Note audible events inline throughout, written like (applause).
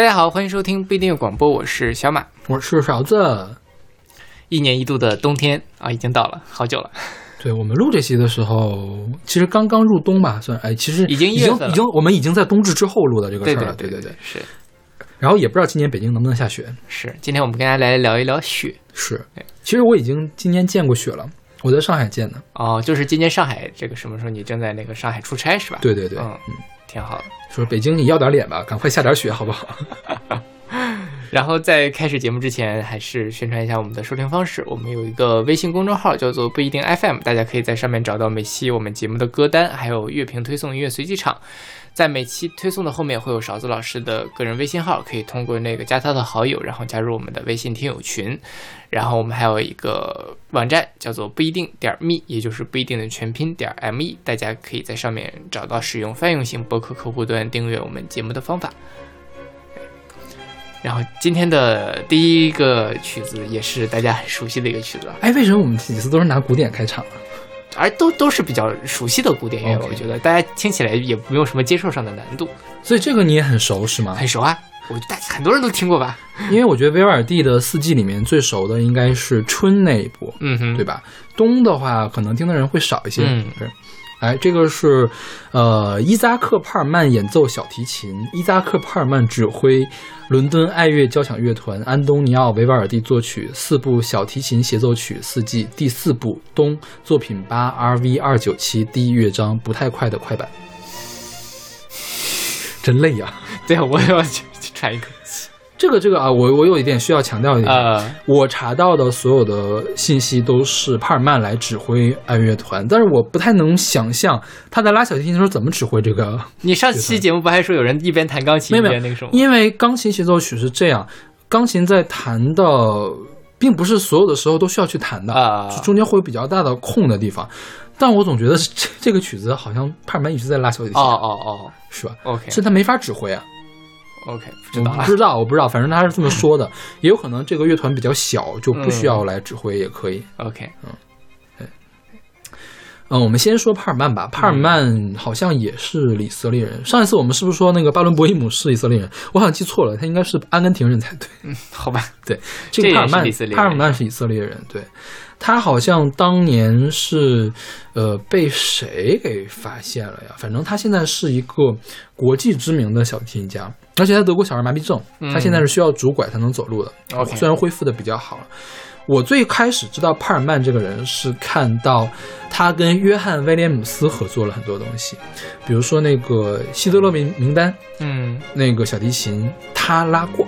大家好，欢迎收听不一定广播，我是小马。我是勺子。一年一度的冬天啊，已经到了，好久了。对我们录这期的时候，其实刚刚入冬吧，算哎，其实已经已经已经，我们已经在冬至之后录的这个事儿了。对对对，是然后也不知道今年北京能不能下雪。是。今天我们跟大家来聊一聊雪是对，其实我已经今年见过雪了，我在上海见的。哦，就是今年上海这个什么时候你正在那个上海出差是吧？对对对，嗯嗯，挺好的。说北京你要点脸吧，赶快下点雪好不好？(laughs) 然后在开始节目之前，还是宣传一下我们的收听方式。我们有一个微信公众号叫做不一定 FM，大家可以在上面找到每期我们节目的歌单，还有乐评推送、音乐随机场。在每期推送的后面会有勺子老师的个人微信号，可以通过那个加他的好友，然后加入我们的微信听友群。然后我们还有一个网站叫做不一定点 me，也就是不一定的全拼点 me，大家可以在上面找到使用泛用型博客客户端订阅我们节目的方法。然后今天的第一个曲子也是大家很熟悉的一个曲子，哎，为什么我们几次都是拿古典开场啊？而都都是比较熟悉的古典乐 OK 我觉得大家听起来也没有什么接受上的难度，所以这个你也很熟是吗？很熟啊，我大家很多人都听过吧？因为我觉得维瓦尔第的四季里面最熟的应该是春那一部，嗯哼，对吧？冬的话，可能听的人会少一些。嗯是。哎，这个是，呃，伊扎克·帕尔曼演奏小提琴，伊扎克·帕尔曼指挥，伦敦爱乐交响乐团，安东尼奥·维瓦尔第作曲，四部小提琴协奏曲四季，第四部冬，作品八 RV 二九七第一乐章，不太快的快板。(laughs) 真累呀、(laughs) 对啊，我也要去去喘一口气。这个这个啊，我我有一点需要强调一点，呃，我查到的所有的信息都是帕尔曼来指挥爱乐团，但是我不太能想象他在拉小提琴的时候怎么指挥这个，你上期节目不还说有人一边弹钢琴一边那个什么？因为钢琴协奏曲是这样，钢琴在弹的并不是所有的时候都需要去弹的，啊。中间会有比较大的空的地方，但我总觉得这这个曲子好像帕尔曼一直在拉小提琴，哦哦哦。是吧？，OK。是他没法指挥啊。OK，不知道不知道，我不知道，反正他是这么说的，也有可能这个乐团比较小，就不需要来指挥也可以。OK，嗯，对，嗯我们先说帕尔曼吧。帕尔曼好像也是以色列人。上一次我们是不是说那个巴伦博伊姆是以色列人？我好像记错了，他应该是阿根廷人才对。嗯好吧，对，这个帕尔曼帕尔曼是以色列人。对，他好像当年是呃被谁给发现了呀？反正他现在是一个国际知名的小提琴家，而且他得过小儿麻痹症，嗯他现在是需要拄拐才能走路的。虽然恢复的比较好了。我最开始知道帕尔曼这个人是看到他跟约翰威廉姆斯合作了很多东西，比如说那个希特勒名名单，嗯那个小提琴他拉过，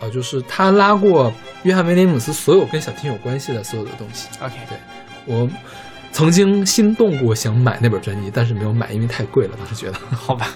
啊、就是他拉过约翰威廉姆斯所有跟小提琴有关系的所有的东西。，OK，对我曾经心动过想买那本专辑，但是没有买，因为太贵了，当时觉得。(laughs) 好吧，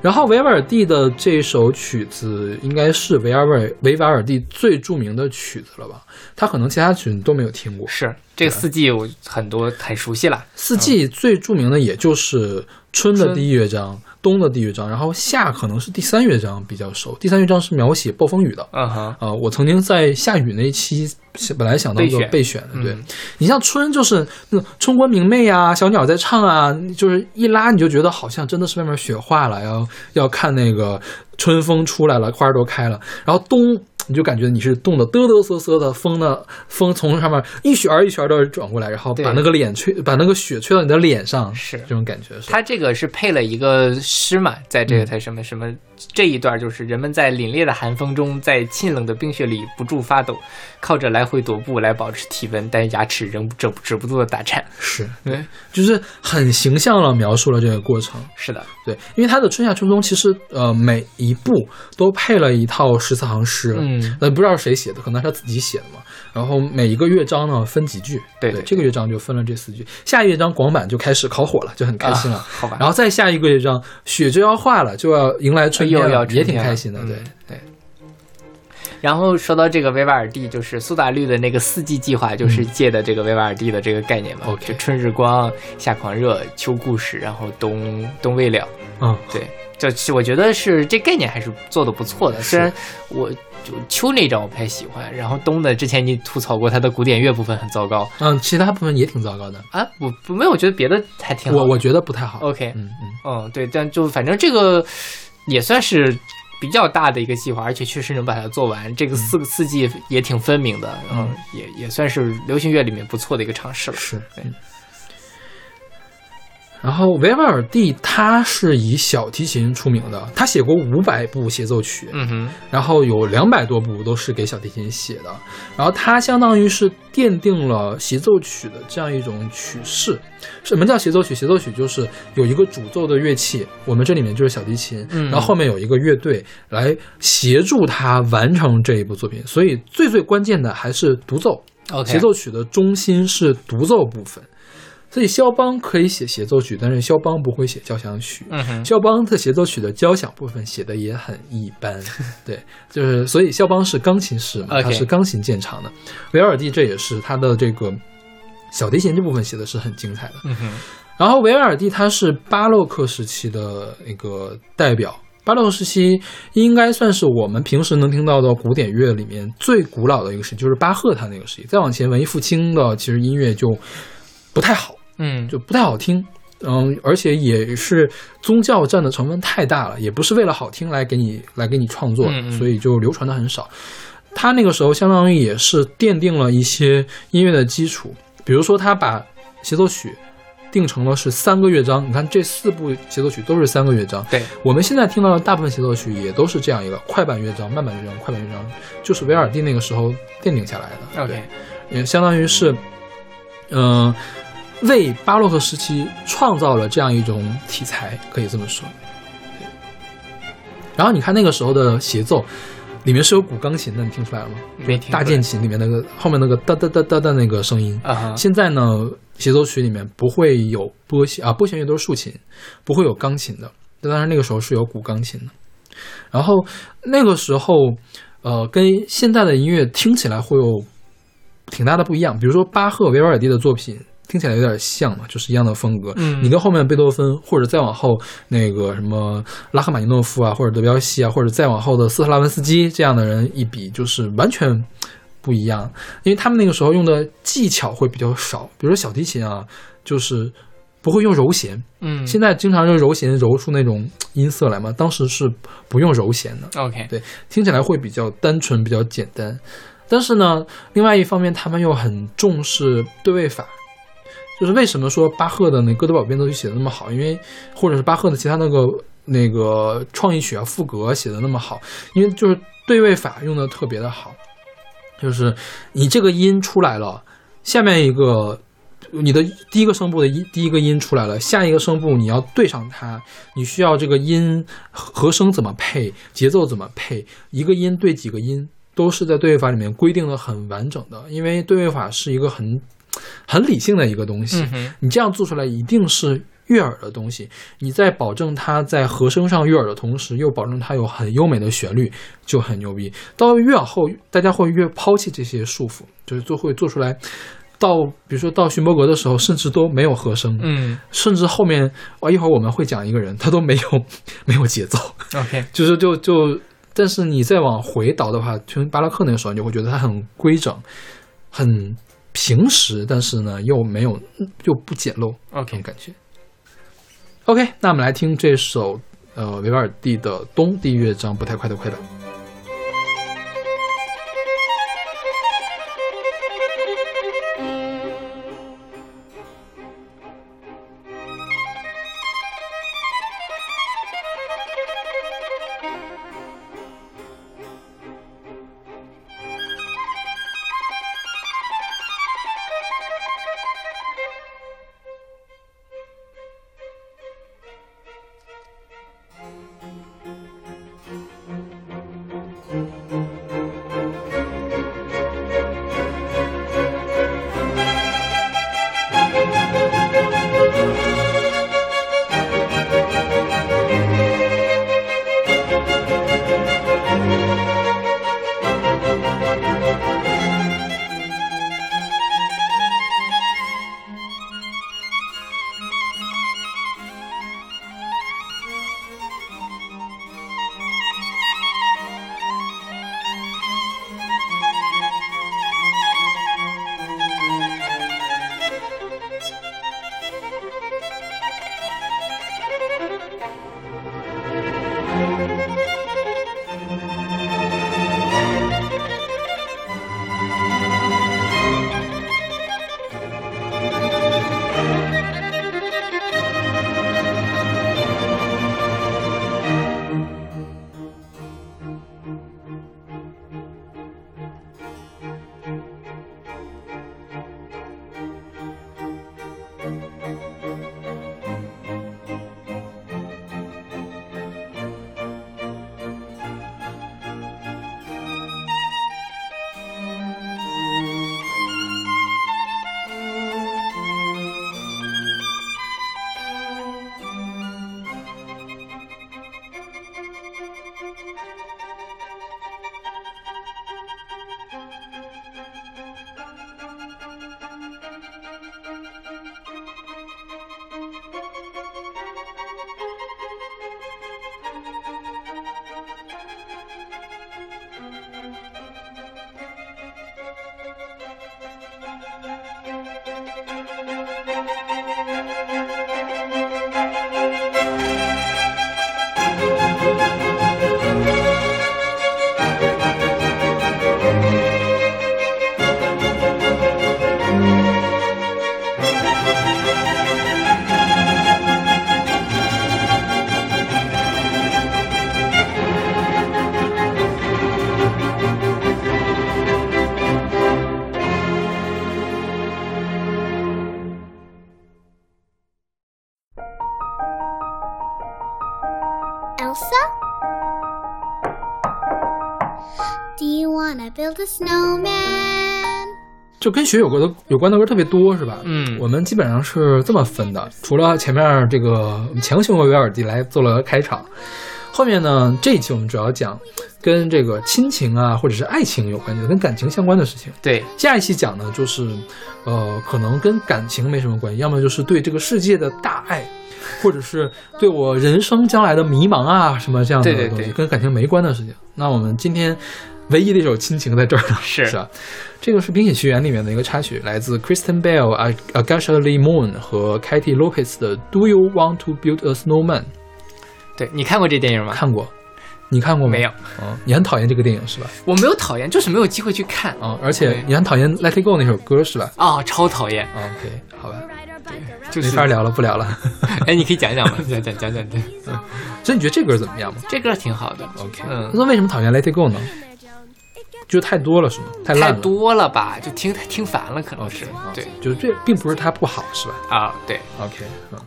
然后维瓦尔第的这首曲子应该是维瓦尔维瓦尔第最著名的曲子了吧？他可能其他曲你都没有听过。是这个四季我很多很熟悉了，四季最著名的也就是春的第一乐章、冬的第一乐章，然后夏可能是第三乐章比较熟。第三乐章是描写暴风雨的。嗯哼，啊、我曾经在下雨那一期本来想当做备选备选的，对、嗯你像春就是那春光明媚啊，小鸟在唱啊，就是一拉你就觉得好像真的是外面雪化了，要要看那个春风出来了，花儿都开了，然后冬。你就感觉你是冻得哆哆嗦嗦的，风呢，风从上面一旋儿一旋儿的转过来，然后把那个脸吹，把那个雪吹到你的脸上，是这种感觉是。他这个是配了一个诗嘛，在这个嗯他什么什么这一段，就是人们在凛冽的寒风中，在沁冷的冰雪里不住发抖，靠着来回踱步来保持体温，但牙齿仍止止不住的打颤。是对，就是很形象了描述了这个过程。是的，对，因为它的春夏秋冬其实呃每一部都配了一套十四行诗，嗯呃不知道是谁写的，可能是他自己写的嘛。然后每一个乐章呢分几句，对对这个乐章就分了这四句，下一乐章广板就开始烤火了，就很开心了。啊好吧。然后再下一个乐章雪就要化了，就要迎来春天也挺开心的。嗯对，对。然后说到这个维瓦尔第，就是苏打绿的那个四季计划，就是借的这个维瓦尔第的这个概念嘛。OK 就春日光、夏狂热、秋故事，然后冬冬未了。嗯，对，就是我觉得是这概念还是做的不错的。虽然我就秋那张我不太喜欢，然后冬的之前你吐槽过他的古典乐部分很糟糕嗯，其他部分也挺糟糕的，啊，我不没有，我觉得别的还挺好。我我觉得不太好。OK，嗯嗯，嗯，对，但就反正这个也算是比较大的一个计划，而且确实能把它做完。这个四个四季也挺分明的，嗯，也也算是流行乐里面不错的一个尝试了。是，对。然后维瓦尔第他是以小提琴出名的，他写过五百部协奏曲，嗯哼，然后有两百多部都是给小提琴写的，然后他相当于是奠定了协奏曲的这样一种曲式。什么叫协奏曲？协奏曲就是有一个主奏的乐器，我们这里面就是小提琴，然后后面有一个乐队来协助他完成这一部作品。所以最最关键的还是独奏。协奏曲的中心是独奏部分。所以肖邦可以写协奏曲，但是肖邦不会写交响曲。嗯肖邦的协奏曲的交响部分写的也很一般。(laughs) 对，就是所以肖邦是钢琴师嘛，他是钢琴见长的。维尔蒂这也是他的这个小提琴这部分写的是很精彩的。嗯哼。然后维尔蒂他是巴洛克时期的一个代表，巴洛克时期应该算是我们平时能听到的古典乐里面最古老的一个时期，就是巴赫他那个时期。再往前文艺复兴的其实音乐就不太好。嗯，就不太好听，嗯，而且也是宗教占的成分太大了，也不是为了好听来给你来给你创作，所以就流传的很少。他那个时候相当于也是奠定了一些音乐的基础，比如说他把协奏曲定成了是三个乐章，你看这四部协奏曲都是三个乐章。对，我们现在听到的大部分协奏曲也都是这样一个快板乐章、慢板乐章、快板乐章，就是维尔蒂那个时候奠定下来的。OK，也相当于是，嗯。为巴洛克时期创造了这样一种题材，可以这么说。然后你看那个时候的协奏，里面是有古钢琴的，你听出来了吗？没听。大键琴里面那个后面那个哒哒哒哒的那个声音。啊。现在呢，协奏曲里面不会有拨弦啊，拨弦乐都是竖琴，不会有钢琴的。但当然那个时候是有古钢琴的。然后那个时候，呃，跟现在的音乐听起来会有挺大的不一样。比如说巴赫、维瓦尔第的作品。听起来有点像嘛，就是一样的风格。嗯，你跟后面贝多芬，或者再往后那个什么拉赫玛尼诺夫啊，或者德彪西啊，或者再往后的斯特拉文斯基这样的人一比，就是完全不一样。因为他们那个时候用的技巧会比较少，比如说小提琴啊，就是不会用柔弦。嗯，现在经常用柔弦揉出那种音色来嘛，当时是不用柔弦的。OK，对，听起来会比较单纯，比较简单。但是呢，另外一方面，他们又很重视对位法。就是为什么说巴赫的那哥德堡变奏曲写的那么好？因为或者是巴赫的其他那个那个创意曲啊、赋格写的那么好，因为就是对位法用的特别的好。就是你这个音出来了，下面一个你的第一个声部的音第一个音出来了，下一个声部你要对上它，你需要这个音和声怎么配，节奏怎么配，一个音对几个音都是在对位法里面规定的很完整的，因为对位法是一个很。很理性的一个东西，你这样做出来一定是悦耳的东西。你在保证它在和声上悦耳的同时，又保证它有很优美的旋律，就很牛逼。到越往后，大家会越抛弃这些束缚，就是做会做出来。到比如说到勋伯格的时候，甚至都没有和声，嗯，甚至后面啊一会儿我们会讲一个人，他都没有 (laughs) 没有节奏。OK，就是就就，但是你再往回倒的话，听巴拉克那个时候，你就会觉得它很规整，很。平时，但是呢，又没有，又不简陋，OK，感觉。OK，那我们来听这首呃维瓦尔第的《冬》第一乐章不太快的快板。就跟雪有关的有关的歌特别多，是吧？嗯我们基本上是这么分的，除了前面这个强行为维尔第来做了开场，后面呢这一期我们主要讲跟这个亲情啊或者是爱情有关系的，跟感情相关的事情。对，下一期讲呢，就是，呃，可能跟感情没什么关系，要么就是对这个世界的大爱，或者是对我人生将来的迷茫啊，什么这样的东西，对对对跟感情没关的事情。那我们今天唯一的一首亲情在这儿呢，是是吧？这个是《冰雪奇缘》里面的一个插曲，来自 Kristen Bell、A Agasha Lee Moon 和 Katie Lopez 的《Do You Want to Build a Snowman》。对你看过这电影吗？看过，你看过吗？没有，嗯，你很讨厌这个电影是吧？我没有讨厌，就是没有机会去看。嗯、而且你很讨厌《Let It Go》那首歌是吧？啊、超讨厌，啊 OK，好吧。就是没法聊了，不聊了。(laughs) 哎，你可以讲讲吗？(laughs) 讲讲讲讲，对，所以你觉得这歌怎么样吗这歌挺好的。？OK，嗯那为什么讨厌 Let It Go 呢？就太多了是吗？太太烂了。多了吧，就听听烦了，可能是。啊对就是这并不是它不好是吧啊，对，？OK，嗯。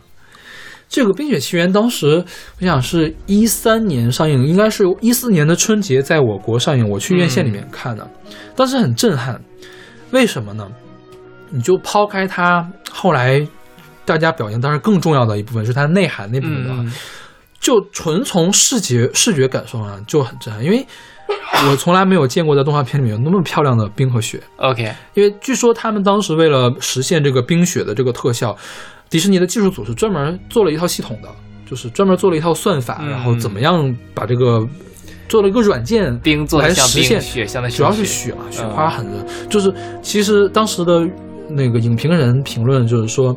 这个《冰雪奇缘》当时我想是一三年上映，应该是一四年的春节在我国上映，我去院线里面看的，当时很震撼。为什么呢？你就抛开它后来大家表现，当然更重要的一部分是它内涵那部分的话，嗯，就纯从视觉视觉感受上就很震撼，因为 (laughs) 我从来没有见过在动画片里面有那么漂亮的冰和雪。OK，因为据说他们当时为了实现这个冰雪的这个特效，迪士尼的技术组是专门做了一套系统的，就是专门做了一套算法，嗯然后怎么样把这个做了一个软件冰做来实现雪像的主要是雪。嘛，雪嗯花很热。就是其实当时的那个影评人评论就是说，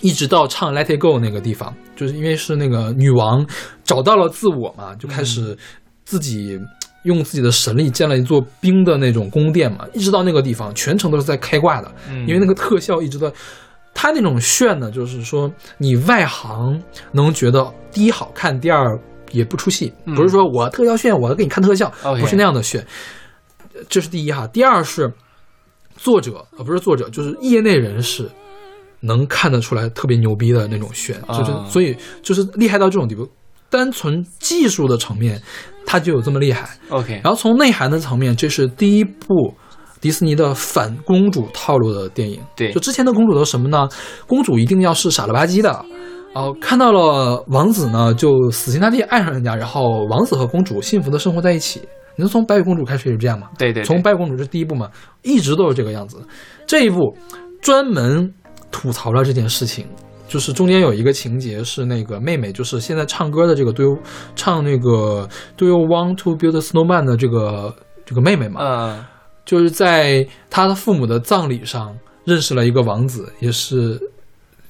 一直到唱《Let It Go》那个地方，就是因为是那个女王找到了自我嘛，就开始自己用自己的神力建了一座冰的那种宫殿嘛，一直到那个地方，全程都是在开挂的，嗯因为那个特效一直在。它那种炫呢，就是说你外行能觉得第一好看，第二也不出戏，嗯不是说我特效炫，我给你看特效不是那样的炫。这是第一哈，第二是作者呃不是作者，就是业内人士能看得出来特别牛逼的那种炫，就是、啊所以就是厉害到这种地步。单纯技术的层面，它就有这么厉害。OK，然后从内涵的层面，这是第一部迪士尼的反公主套路的电影。对就之前的公主都什么呢？公主一定要是傻了吧唧的，哦、看到了王子呢，就死心塌地爱上人家，然后王子和公主幸福的生活在一起。你说从白雪公主开始也是这样嘛？对对，对从白雪公主这是第一部嘛，一直都是这个样子。这一部专门吐槽了这件事情，就是中间有一个情节是那个妹妹，就是现在唱歌的这个 Do you 唱那个 Do you want to build a snowman 的这个这个妹妹嘛，嗯就是在她的父母的葬礼上认识了一个王子，也是。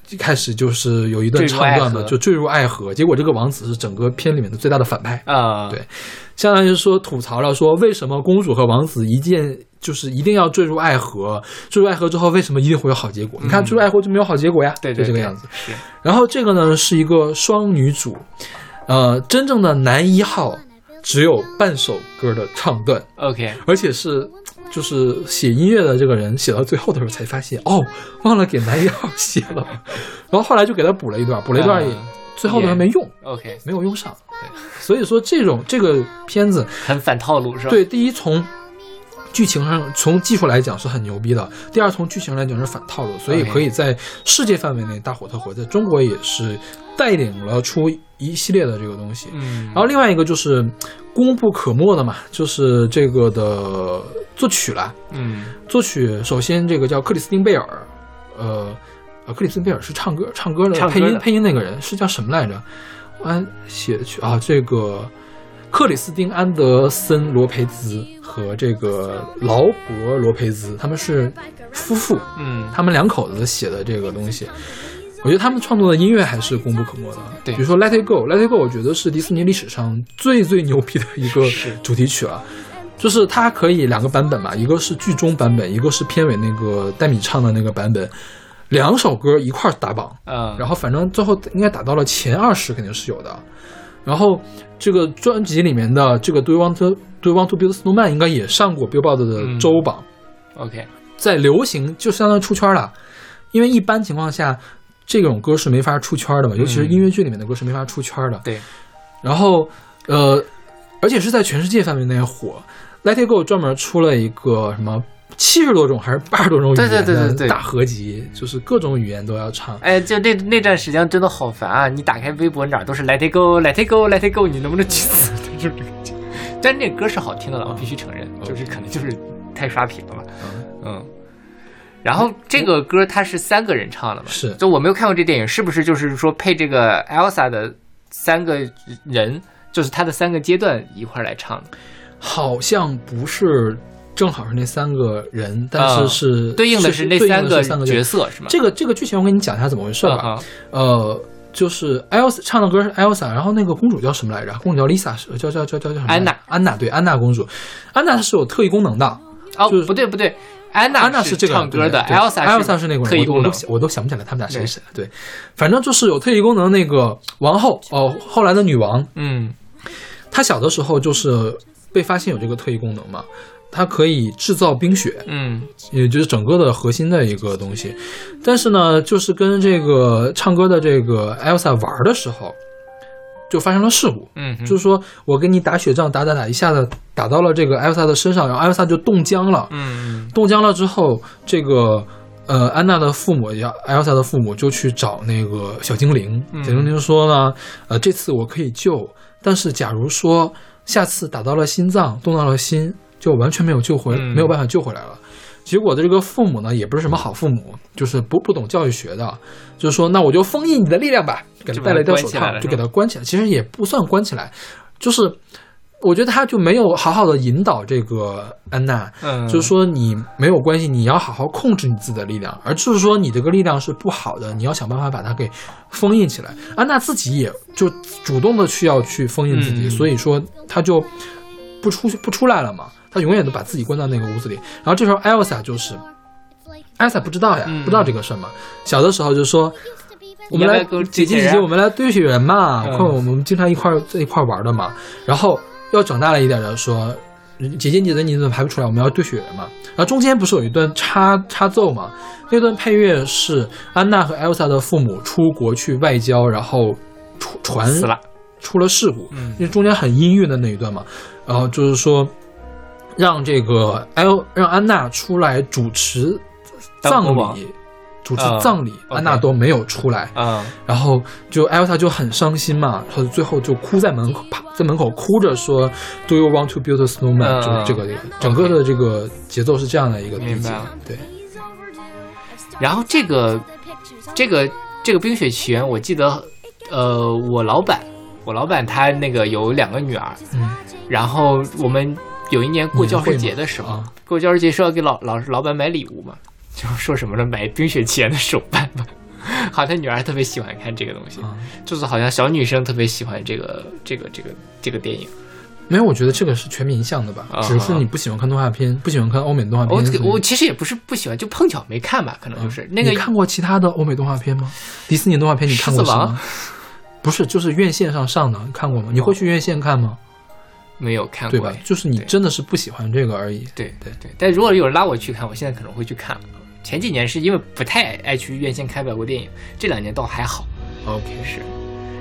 一开始就是有一段唱段的，就坠入爱河，结果这个王子是整个片里面的最大的反派。啊，对相当于是说吐槽了说为什么公主和王子一件就是一定要坠入爱河，坠入爱河之后为什么一定会有好结果？你看坠入爱河就没有好结果呀，嗯对对，对就这个样子。是然后这个呢是一个双女主，呃，真正的男一号只有半首歌的唱段，OK，而且是。就是写音乐的这个人写到最后的时候才发现，哦，忘了给男一号写了，(laughs) 然后后来就给他补了一段，补了一段也，嗯最后呢没用，OK，没有用上。对，所以说这种这个片子很反套路是吧？对，第一从剧情上，从技术来讲是很牛逼的；第二从剧情来讲是反套路，所以可以在世界范围内大火特火，在中国也是带领了出一系列的这个东西。嗯，然后另外一个就是功不可没的嘛，就是这个的作曲啦。嗯作曲首先这个叫克里斯汀贝尔，呃，呃，克里斯汀贝尔是唱歌唱歌的配音配音那个人是叫什么来着？我写的去啊，这个克里斯汀安德森罗培兹和这个劳勃罗培兹他们是夫妇，嗯他们两口子写的这个东西。我觉得他们创作的音乐还是功不可没的。对比如说《Let It Go》，《Let It Go》，我觉得是迪士尼历史上最最牛逼的一个主题曲了。就是它可以两个版本嘛，一个是剧中版本，一个是片尾那个戴米唱的那个版本，两首歌一块打榜，嗯，然后反正最后应该打到了前二十，肯定是有的。然后这个专辑里面的这个 Do You Want to Do You Want to Build Snowman 应该也上过 Billboard 的周榜，OK，在流行就相当于出圈了，因为一般情况下这种歌是没法出圈的嘛，尤其是音乐剧里面的歌是没法出圈的。对，然后呃，而且是在全世界范围内火。Let It Go 专门出了一个什么七十多种还是八十多种语言对对对的大合集，就是各种语言都要唱。哎，就那那段时间真的好烦啊！你打开微博哪儿都是 Let It Go，Let It Go，Let It Go，你能不能去死？就是这个。但那歌是好听的了，我必须承认，就是可能就是太刷屏了吧。嗯。然后这个歌它是三个人唱的嘛？是就我没有看过这电影，是不是就是说配这个 Elsa 的三个人，就是他的三个阶段一块来唱的？好像不是正好是那三个人，但是啊是、对应的是那三个三个角色是吗？这个这个剧情我跟你讲一下怎么回事吧。呃，就是 Elsa 唱的歌是 Elsa，然后那个公主叫什么来着？公主叫 Lisa，是叫叫叫叫叫什么？安娜安娜对，安娜公主，安娜是有特异功能的。哦，就是不对不对，安娜安娜是这个唱歌的，Elsa Elsa 是那个特异功能我都我都。想不起来他们俩谁是谁了。对，反正就是有特异功能那个王后哦，后来的女王，嗯她小的时候就是被发现有这个特异功能嘛，她可以制造冰雪，嗯也就是整个的核心的一个东西。但是呢，就是跟这个唱歌的这个 Elsa 玩的时候，就发生了事故。嗯，就是说我给你打雪仗，打打打，一下子打到了这个 Elsa 的身上，然后 Elsa 就冻僵了。嗯冻僵了之后，这个呃安娜的父母，也 Elsa 的父母就去找那个小精灵。嗯小精灵说呢，呃，这次我可以救，但是假如说下次打到了心脏，冻到了心，就完全没有救回，嗯。没有办法救回来了。结果的这个父母呢，也不是什么好父母，就是不不懂教育学的，就是说，那我就封印你的力量吧，给他戴了一条手套，就给他关起来。其实也不算关起来，就是我觉得他就没有好好的引导这个安娜，嗯，就是说你没有关系，你要好好控制你自己的力量，而就是说你这个力量是不好的，你要想办法把它给封印起来。安娜自己也就主动的去要去封印自己，嗯。所以说她就不出不出来了嘛，她永远都把自己关到那个屋子里。然后这时候 Elsa 就是，Elsa 不知道呀，嗯不知道这个事儿嘛，小的时候就说。我们来姐姐姐姐，我们来堆雪人嘛，嗯快、我们经常一块儿在一块儿玩的嘛。然后要长大了一点的说，姐姐姐姐你怎么还不出来？我们要堆雪人嘛。然后中间不是有一段插插奏嘛？那段配乐是安娜和 Elsa 的父母出国去外交，然后出船死了。出了事故，嗯因为中间很阴郁的那一段嘛。然后就是说，让这个 L 让安娜出来主持葬礼，主持啊葬礼安娜都没有出来。嗯。然后就 Elsa 就很伤心嘛，她最后就哭在门口，啪在门口哭着说，Do you want to build a snowman？、嗯。就是这个这个整个的这个节奏是这样的一个明白。了，对，然后这个这个这个《冰雪奇缘》，我记得，呃，我老板，我老板他那个有两个女儿，嗯。然后我们有一年过教师节的时候，过教师节是要给老老老板买礼物嘛，就说什么呢？买《冰雪奇缘》的手办吧。(laughs) 好像女儿特别喜欢看这个东西，啊，就是好像小女生特别喜欢这个这个这个这个电影。没有，我觉得这个是全民向的吧，啊只是你不喜欢看动画片，不喜欢看欧美动画片。我我其实也不是不喜欢，就碰巧没看吧，可能就是、那个你看过其他的欧美动画片吗？迪士尼动画片你看过吗？不是，就是院线上上的，你看过吗？你会去院线看吗？没有看过哎？对吧就是你真的是不喜欢这个而已。对对对，但如果有人拉我去看，我现在可能会去看了。前几年是因为不太爱去院线看外国电影，这两年倒还好。OK，是，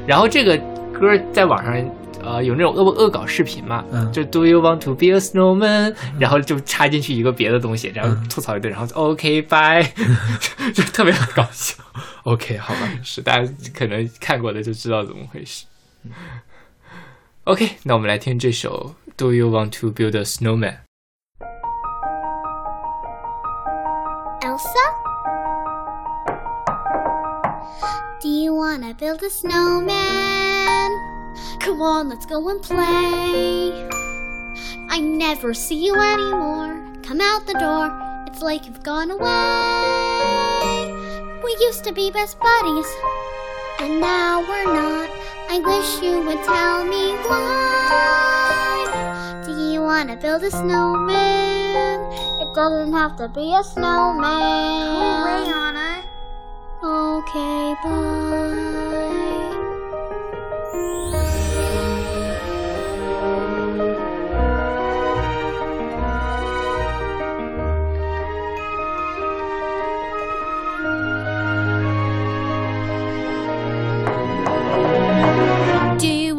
然后这个歌在网上呃有那种恶恶搞视频嘛，嗯就 Do you want to be a snowman？、然后就插进去一个别的东西，然后嗯吐槽一顿，然后就 OK bye，(laughs) 就特别搞笑。OK，好吧。是大家可能看过的就知道怎么回事。OK，那我们来听这首 Do you want to build a snowman？ Elsa? Do you wanna build a snowman? Come on, let's go and play. I never see you anymore. Come out the door, it's like you've gone away. We used to be best buddies, and now we're not. I wish you would tell me why. Do you wanna build a snowman? It doesn't have to be a snowman. Away, Anna. Okay, bye.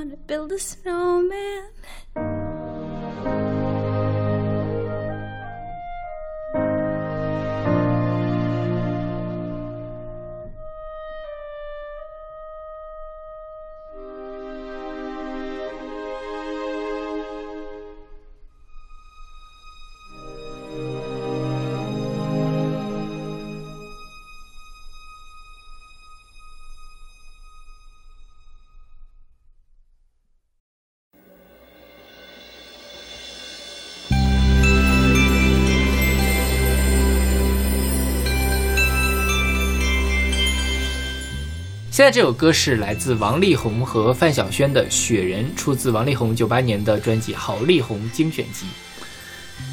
wanna build a snowman. 现在这首歌是来自王力宏和范晓萱的《雪人》，出自王力宏九八年的专辑《好力宏精选集》。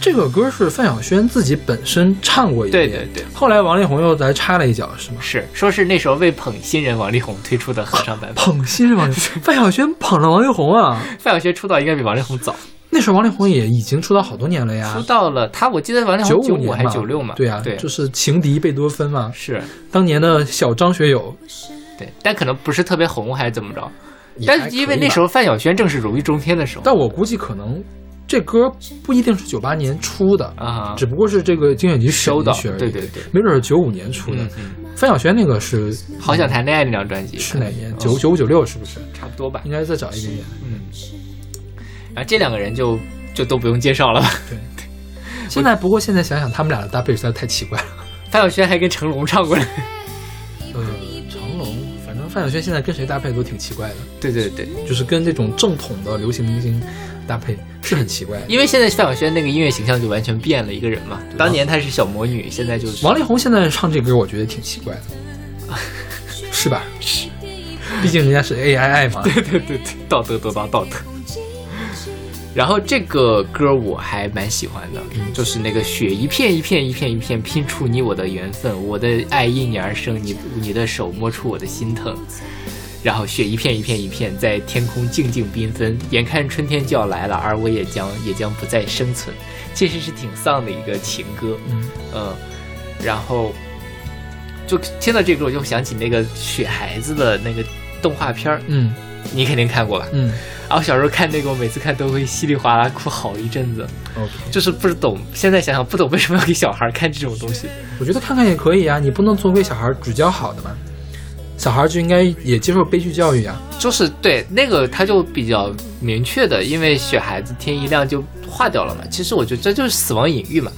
这个歌是范晓萱自己本身唱过一遍，对对对后来王力宏又来插了一脚，是吗？是，说是那时候为捧新人王力宏推出的合唱版本。捧新人王力宏，(laughs) 范晓萱捧了王力宏啊！(laughs) 范晓萱出道应该比王力宏早，那时候王力宏也已经出道好多年了呀出，道了他我记得王力宏九五还是九六嘛？对啊，对，就是情敌贝多芬嘛，是，当年的小张学友，对，但可能不是特别红还是怎么着？但是因为那时候范晓萱正是如日中天的时候但我估计可能这歌不一定是九八年出的，啊，只不过是这个精选集收到，进去而已，对对对，没准是九五年出的。嗯嗯，范晓萱那个是好想谈恋爱那张专辑是哪年？嗯九九五九六是不是？差不多吧应，该再早一点点。嗯。然后这两个人就就都不用介绍了吧？现在不过现在想想，他们俩的搭配实在太奇怪了。范晓萱还跟成龙唱过呢。(laughs) 范晓萱现在跟谁搭配都挺奇怪的，对对对，就是跟那种正统的流行明星搭配是很奇怪的。因为现在范晓萱那个音乐形象就完全变了一个人嘛。当年她是小魔女，现在就是王力宏现在唱这歌，我觉得挺奇怪的，(laughs) 是吧？是，毕竟人家是 AII 嘛。(laughs) 对对对对，道德得到道德。然后这个歌我还蛮喜欢的，就是那个雪一片一片一片一片拼出你我的缘分，我的爱因你而生，你你的手摸出我的心疼。然后雪一片一片一片在天空静静缤纷，眼看春天就要来了，而我也将也将不再生存。其实是挺丧的一个情歌，嗯，呃，然后就听到这个歌，我就想起那个雪孩子的那个动画片儿，嗯你肯定看过吧？嗯然后小时候看那个，我每次看都会稀里哗啦哭好一阵子就是不懂。现在想想不懂为什么要给小孩看这种东西。我觉得看看也可以啊，你不能总给小孩只教好的嘛，小孩就应该也接受悲剧教育啊。就是对那个他就比较明确的，因为雪孩子天一亮就化掉了嘛。其实我觉得这就是死亡隐喻嘛，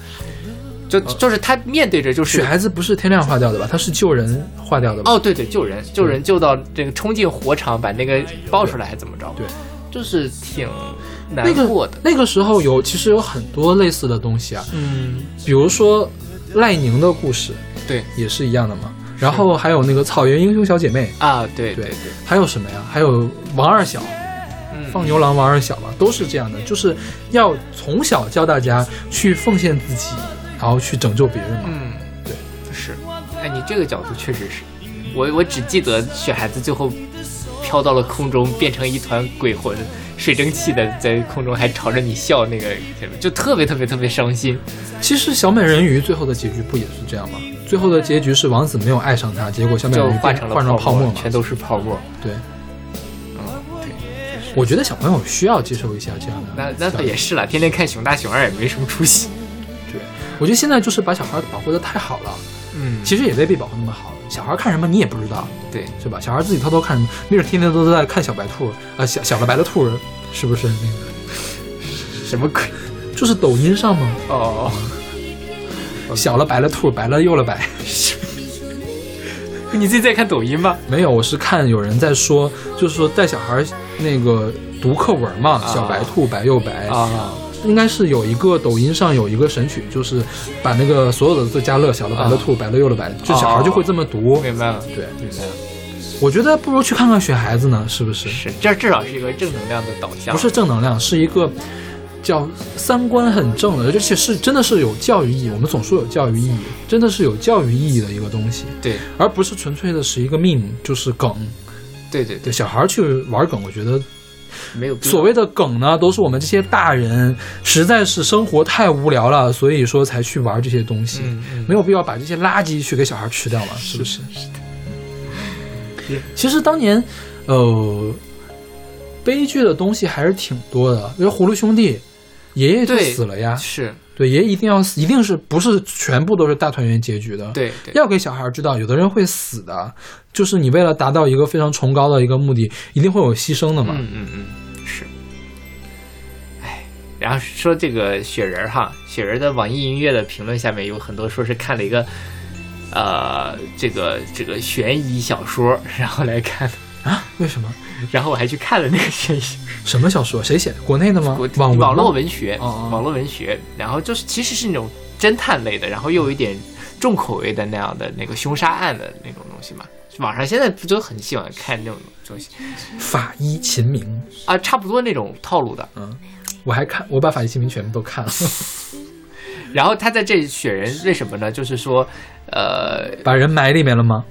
就就是他面对着就是雪孩子不是天亮化掉的吧？他是救人化掉的吧？哦，对对，救人救人救到这个冲进火场把那个抱出来还怎么着？对，就是挺难过的。那个时候有其实有很多类似的东西啊，嗯，比如说赖宁的故事对也是一样的嘛。然后还有那个草原英雄小姐妹，啊，对对对，还有什么呀？还有王二小，嗯，放牛郎王二小嘛，都是这样的，就是要从小教大家去奉献自己，然后去拯救别人嘛。嗯，对，是。哎，你这个角度确实是，我我只记得雪孩子最后飘到了空中，变成一团鬼魂。水蒸气的在空中还朝着你笑，那个就特别特别特别伤心。其实小美人鱼最后的结局不也是这样吗？最后的结局是王子没有爱上她，结果小美人鱼就化成了泡沫嘛，全都是泡沫。对，嗯，对。我觉得小朋友需要接受一下这样的。那那倒也是了，天天看熊大熊二也没什么出息。对，我觉得现在就是把小孩保护的太好了。嗯，其实也未必保护那么好。小孩看什么你也不知道，对，是吧？小孩自己偷偷看什么，没准天天都在看小白兔，呃，小小了白的兔，是不是那个什么鬼？就是抖音上吗？哦，(laughs) 小了白了兔，白了又了白。(laughs) 你自己在看抖音吗？没有，我是看有人在说，就是说带小孩那个读课文嘛，啊小白兔白又白啊。应该是有一个抖音上有一个神曲，就是把那个所有的字加乐，小的白了兔，白了又了白，就小孩就会这么读。明白了，对，明白了。我觉得不如去看看雪孩子呢，是不是？是，这至少是一个正能量的导向。不是正能量，是一个叫三观很正的，而且是真的是有教育意义。我们总说有教育意义，真的是有教育意义的一个东西。对，而不是纯粹的是一个 meme，就是梗。对对对，小孩去玩梗，我觉得。没有所谓的梗呢，都是我们这些大人实在是生活太无聊了，所以说才去玩这些东西，嗯嗯、没有必要把这些垃圾去给小孩吃掉嘛，是不是？是。的。其实当年，呃，悲剧的东西还是挺多的，比如葫芦兄弟，爷爷就死了呀，是对，爷爷一定要死，一定是不是全部都是大团圆结局的？对，对要给小孩知道，有的人会死的，就是你为了达到一个非常崇高的一个目的，一定会有牺牲的嘛。嗯嗯嗯，是。哎，然后说这个雪人哈，雪人的网易音乐的评论下面有很多说是看了一个，呃，这个这个悬疑小说，然后来看啊？为什么？然后我还去看了那个悬疑 (laughs) 什么小说？谁写的？国内的吗？网网络文学，哦、网络文学。然后就是其实是那种侦探类的，然后又有一点重口味的那样的那个凶杀案的那种东西嘛。网上现在不就很喜欢看那种东西？法医秦明啊，差不多那种套路的。嗯，我还看，我把法医秦明全部都看了。(laughs) 然后他在这里选人为什么呢？就是说，呃，把人埋里面了吗？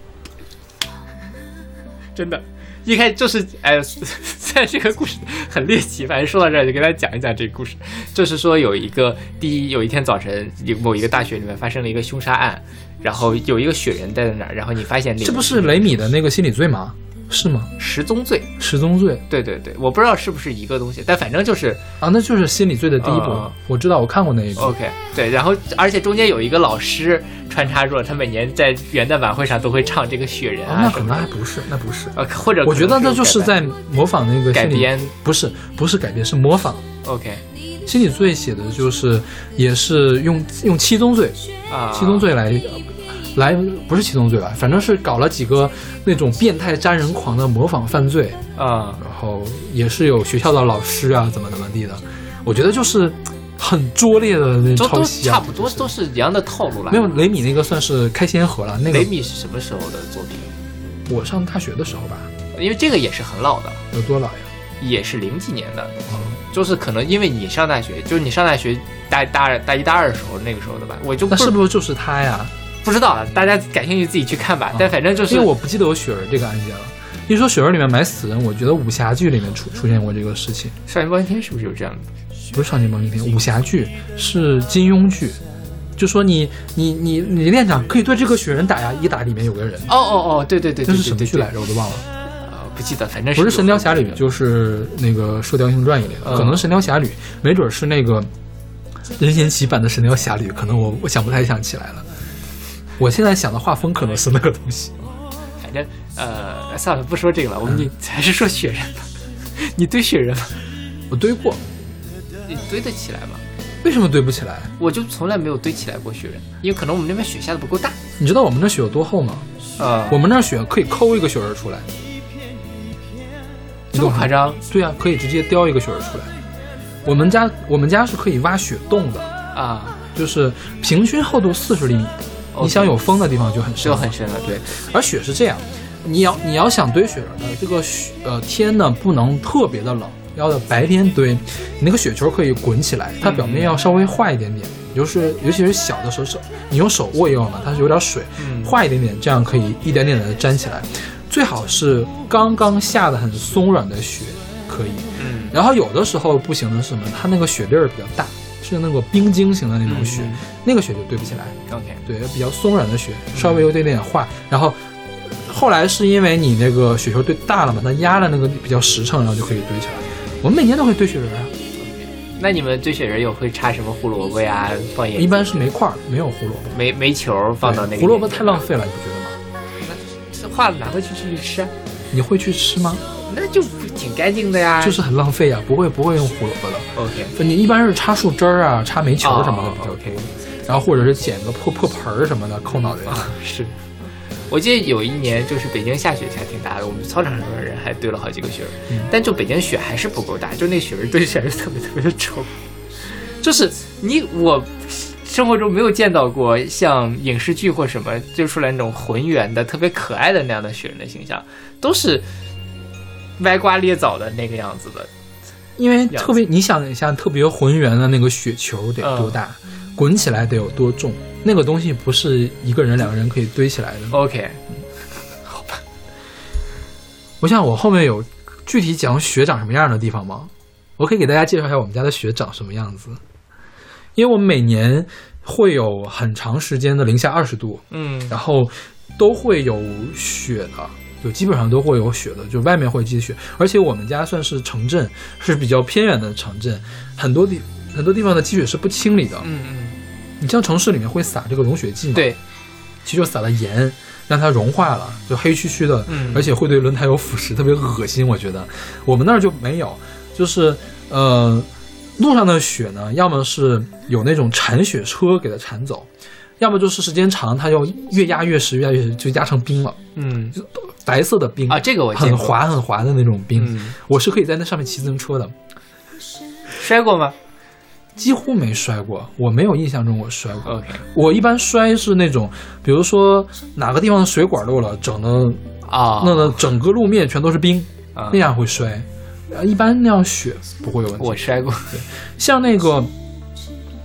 真的。一开就是哎，(laughs) 在这个故事很猎奇，反正说到这儿就给大家讲一讲这个故事。就是说有一个第一有一天早晨，某一个大学里面发生了一个凶杀案，然后有一个雪人待在那儿，然后你发现那这不是雷米的那个心理罪吗？是吗？十宗罪，十宗罪，对对对，我不知道是不是一个东西，但反正就是啊，那就是心理罪的第一部，呃、我知道，我看过那一部。OK，对，然后而且中间有一个老师穿插入，他每年在元旦晚会上都会唱这个雪人啊，那可能还不是，那不是，呃，或者我觉得那就是在模仿那个改编，不是不是改编，是模仿。OK，心理罪写的就是也是用用七宗罪啊，七宗罪来。来不是七宗罪吧，反正是搞了几个那种变态杀人狂的模仿犯罪啊，然后也是有学校的老师啊，怎么怎么地的，我觉得就是很拙劣的那抄袭啊，差不多都是一样的套路了。没有雷米那个算是开先河了，那个。雷米是什么时候的作品？我上大学的时候吧，因为这个也是很老的，有。多老呀？也是零几年的，嗯，就是可能因为你上大学，就是你上大学大大二、大一、大二的时候，那个时候的吧，我就那是不是就是他呀？不知道啊，大家感兴趣自己去看吧。啊、但反正就是，因为我不记得有雪人这个案件了。一说雪人里面埋死人，我觉得武侠剧里面出出现过这个事情。少年包青天是不是有这样的？不是少年包青天，武侠剧是金庸剧。就说你你你你练长可以对这个雪人打呀，一打里面有个人。哦哦哦，对对对，这是什么剧来着？我都忘了。呃，不记得，反正不是《神雕侠侣》，就是那个《射雕英雄传》一类的。嗯、可能《神雕侠侣》没准是那个任贤齐版的《神雕侠侣》，可能我我想不太想起来了。我现在想的画风可能是那个东西，反正呃，算了，不说这个了，我们你还是说雪人吧。你堆雪人吗？我堆过，你堆得起来吗？为什么堆不起来？我就从来没有堆起来过雪人，因为可能我们那边雪下的不够大。你知道我们那雪有多厚吗？呃，我们那雪可以抠一个雪人出来，这么夸张？对啊，可以直接雕一个雪人出来。我们家我们家是可以挖雪洞的，啊，就是平均厚度四十厘米。你想有风的地方就很深，就很深了，对，而雪是这样，你要你要想堆雪人呢，这个雪呃天呢不能特别的冷，要在白天堆，你那个雪球可以滚起来，它表面要稍微化一点点，就是尤其是小的时候手你用手握一握嘛，它是有点水，嗯化一点点，这样可以一点点的粘起来。最好是刚刚下的很松软的雪，可以。嗯然后有的时候不行的是什么？它那个雪粒儿比较大，是那个冰晶型的那种雪，嗯那个雪就堆不起来。，OK，对，比较松软的雪，稍微有点点化。然后后来是因为你那个雪球堆大了嘛，它压了那个比较实诚，然后就可以堆起来。我们每年都会堆雪人啊，那你们堆雪人有会插什么胡萝卜呀？放眼一般是煤块，没有胡萝卜。煤煤球放到那个胡萝卜太浪费了，你不觉得吗？这化了拿回去继续吃啊，你会去吃吗？那就挺干净的呀。就是很浪费呀，不会不会用胡萝卜的。OK，你一般是插树枝儿啊，插煤球什么的比较哦多，然后或者是捡个破破盆儿什么的扣脑袋上。是。我记得有一年就是北京下雪下挺大的，我们操场上的人还堆了好几个雪人，嗯但就北京雪还是不够大，就那雪人堆起来就特别特别的丑。就是你我生活中没有见到过像影视剧或什么就出来那种浑圆的、特别可爱的那样的雪人的形象，都是歪瓜裂枣的那个样子的。因为特别，你想一下，特别浑圆的那个雪球得多大，滚起来得有多重？那个东西不是一个人、两个人可以堆起来的。OK，好吧我想我后面有具体讲雪长什么样的地方吗？我可以给大家介绍一下我们家的雪长什么样子，因为我们每年会有很长时间的零下二十度，嗯然后都会有雪的，就基本上都会有雪的，就外面会积雪。而且我们家算是城镇，是比较偏远的城镇，很多地很多地方的积雪是不清理的。嗯嗯，你像城市里面会撒这个融雪剂嘛？，对，其实就撒了盐，让它融化了，就黑黢黢的，嗯而且会对轮胎有腐蚀，特别恶心。我觉得我们那儿就没有，就是呃，路上的雪呢，要么是有那种铲雪车给它铲走，要么就是时间长，它就越压越实，越压越实，就压成冰了，嗯白色的冰啊，这个我。很滑很滑的那种冰。嗯，我是可以在那上面骑自行车的，摔过吗几乎没摔过，我没有印象中我摔过。我一般摔是那种，比如说哪个地方的水管漏了，整的啊，弄得整个路面全都是冰，啊那样会摔。呃一般那样雪不会有问题。我摔过。像那个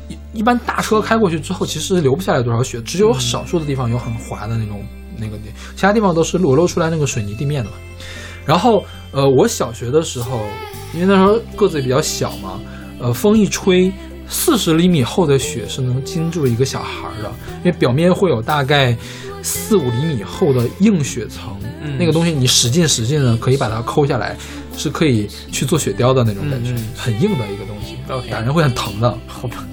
一一般大车开过去之后，其实留不下来多少雪，只有少数的地方有很滑的那种那个地，其他地方都是裸露出来那个水泥地面的嘛。然后呃，我小学的时候，因为那时候个子也比较小嘛，呃，风一吹。四十厘米厚的雪是能经住一个小孩儿的，因为表面会有大概四五厘米厚的硬雪层，嗯那个东西你使劲使劲的可以把它抠下来，是可以去做雪雕的那种感觉，嗯嗯很硬的一个东西打人会很疼的。好吧，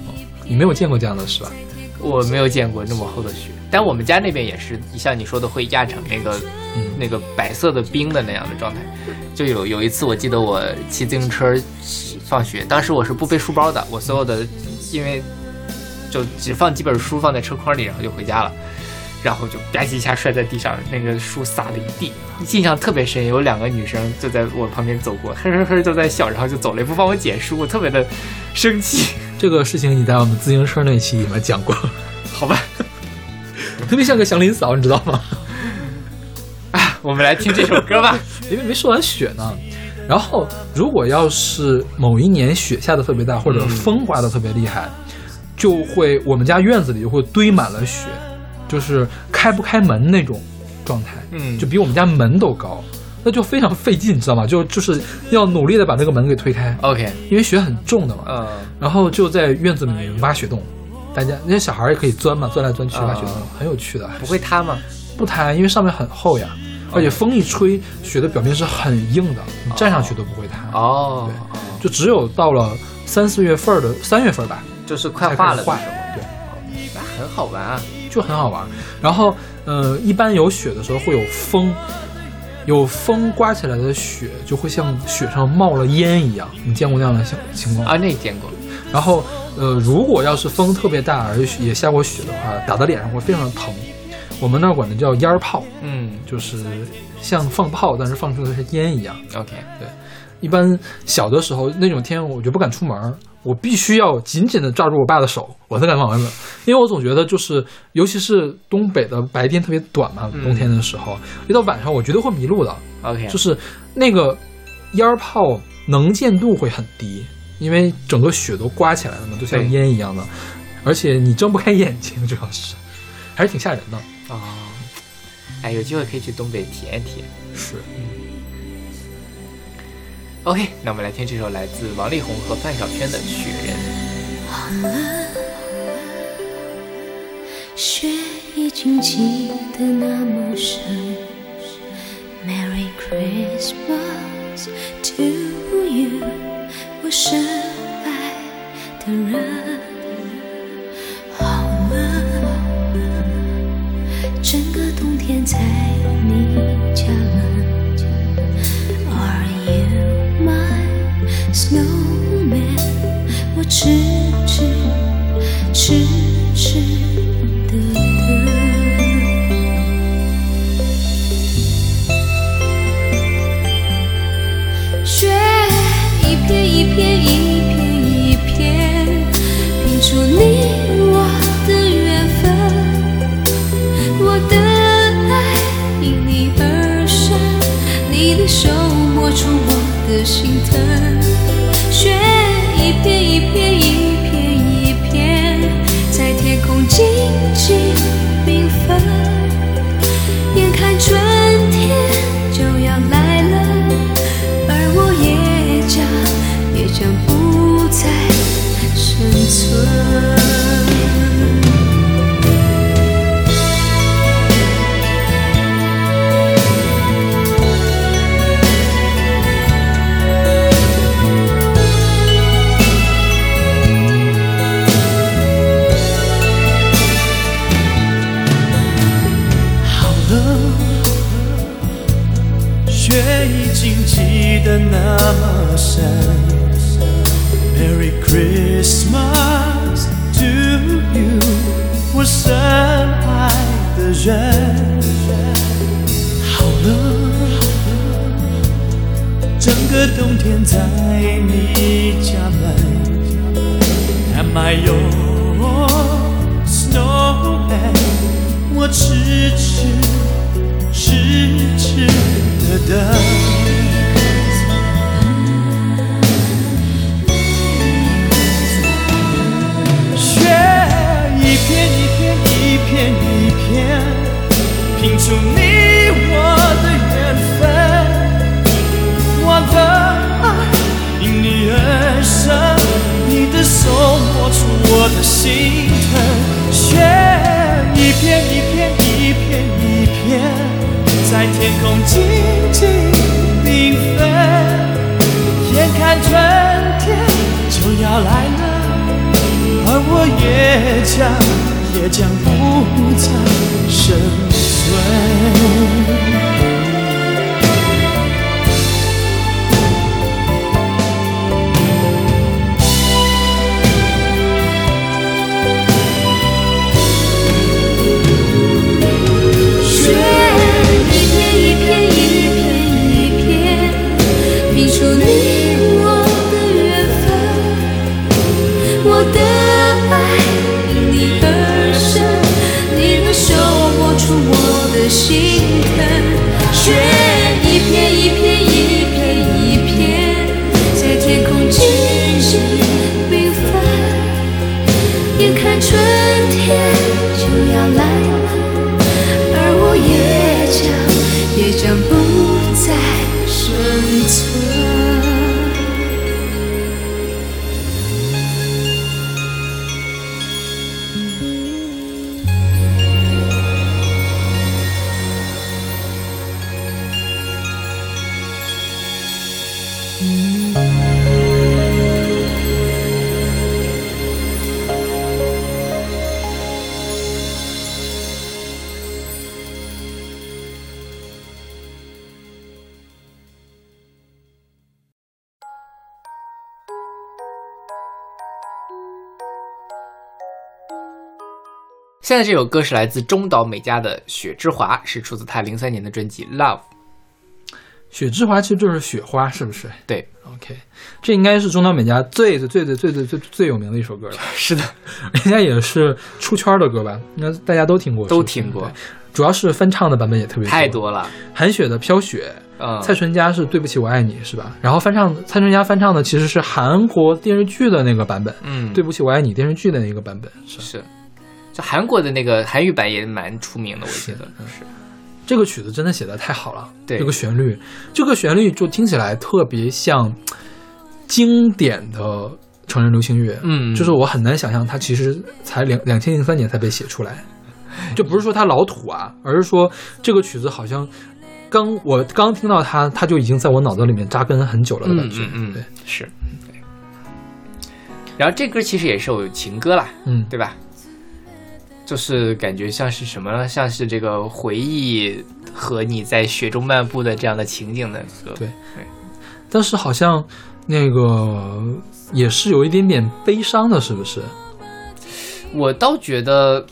你没有见过这样的是吧？我没有见过那么厚的雪，但我们家那边也是像你说的会压成那个嗯，那个白色的冰的那样的状态。就有有一次，我记得我骑自行车放学，当时我是不背书包的，我所有的因为就只放几本书放在车筐里，然后就回家了。然后就吧唧一下摔在地上，那个书撒了一地，印象特别深。有两个女生就在我旁边走过，呵呵呵就在笑，然后就走了，也不帮我捡书，我特别的生气。这个事情你在我们自行车那期里面讲过，好吧，特别像个祥林嫂，你知道吗？啊我们来听这首歌吧。(laughs) 因为没说完雪呢。然后，如果要是某一年雪下的特别大，或者嗯风刮的特别厉害，就会我们家院子里就会堆满了雪，就是开不开门那种状态，嗯就比我们家门都高，那就非常费劲，你知道吗？就就是要努力的把这个门给推开，OK，因为雪很重的嘛。嗯然后就在院子里面挖雪洞，大家那些小孩也可以钻嘛，钻来钻去挖雪洞，啊很有趣的。不会塌吗？不塌，因为上面很厚呀，而且风一吹，雪的表面是很硬的，你站上去都不会塌。哦，对就只有到了三四月份的三月份吧，就是快化了化，对，那很好玩啊。就很好玩。然后，呃，一般有雪的时候会有风，有风刮起来的雪就会像雪上冒了烟一样，你见过那样的情情况？啊，那见过。然后，呃，如果要是风特别大，而且也下过雪的话，打到脸上会非常疼。我们那儿管它叫烟儿炮，嗯就是像放炮，但是放出的是烟一样。，OK，一般小的时候那种天我就不敢出门儿，我必须要紧紧的抓住我爸的手，我才敢往外走。因为我总觉得就是，尤其是东北的白天特别短嘛，嗯冬天的时候，一到晚上我绝对会迷路的。OK，就是那个烟儿炮能见度会很低，因为整个雪都刮起来了嘛，就像烟一样的，而且你睁不开眼睛，主要是还是挺吓人的。哦，哎，有机会可以去东北体验体验。是，OK，那我们来听这首来自王力宏和范晓萱的《雪人》。雪已经积得那么深。Merry Christmas to you，我深爱的人。好了，整个冬天在你家门。No man，我痴痴，痴痴。Am I your snowman？我痴痴痴痴的等。雪一片一片一片一片，拼出你我的缘分。我的爱因你而生，你的手心疼。雪一片一片一片一片，在天空静静缤纷。眼看春天就要来了，而我也将也将不再生现在这首歌是来自中岛美嘉的《雪之华》，是出自她零三年的专辑《Love》。雪之华其实就是雪花，是不是对，？OK，这应该是中岛美嘉最最最最最最最最有名的一首歌了，(laughs) 是的，(laughs) 人家也是出圈的歌吧？应该大家都听过，都听过主要是翻唱的版本也特别多太。多了。韩雪的《飘雪》，嗯，蔡淳佳是《对不起我爱你》是吧？然后翻唱蔡淳佳翻唱的其实是韩国电视剧的那个版本，嗯，对不起我爱你》电视剧的那个版本是。是，就韩国的那个韩语版也蛮出名的，我记得。是。这个曲子真的写的太好了，对。这个旋律，这个旋律就听起来特别像经典的成人流行乐，嗯。就是我很难想象它其实才两两千零三年才被写出来，就不是说它老土啊，而是说这个曲子好像刚我刚听到它，它就已经在我脑子里面扎根很久了的感觉，嗯。对，是。对。然后这歌其实也是有情歌啦，嗯，对吧？就是感觉像是什么呢？像是这个回忆和你在雪中漫步的这样的情景的歌。对但是好像那个也是有一点点悲伤的，是不是？我倒觉得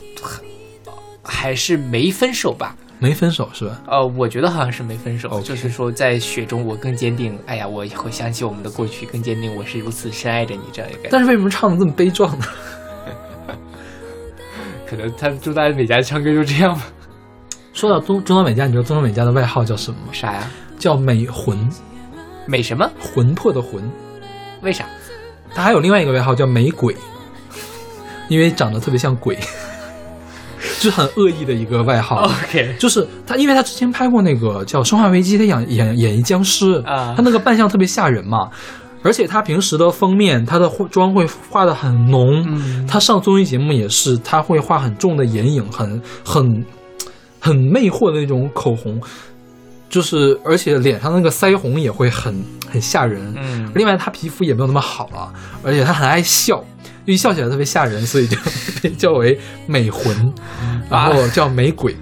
还是没分手吧。没分手是吧？呃，我觉得好像是没分手就是说在雪中我更坚定。哎呀，我会想起我们的过去，更坚定我是如此深爱着你这样一个。但是为什么唱的这么悲壮呢？可能他朱大美嘉唱歌就这样吧？说到中中岛美嘉，你知道中岛美嘉的外号叫什么吗？啥呀？叫美魂，美什么？魂魄的魂。为啥？他还有另外一个外号叫美鬼，因为长得特别像鬼，就是很恶意的一个外号。OK，就是他，因为他之前拍过那个叫《生化危机》，他演演演一僵尸啊他那个扮相特别吓人嘛。而且她平时的封面，她的妆会画的很浓。嗯她上综艺节目也是，她会画很重的眼影，很很很魅惑的那种口红，就是而且脸上那个腮红也会很很吓人。嗯，另外，她皮肤也没有那么好了，而且她很爱笑，一笑起来特别吓人，所以就 (laughs) 被叫为美魂，然后叫美鬼。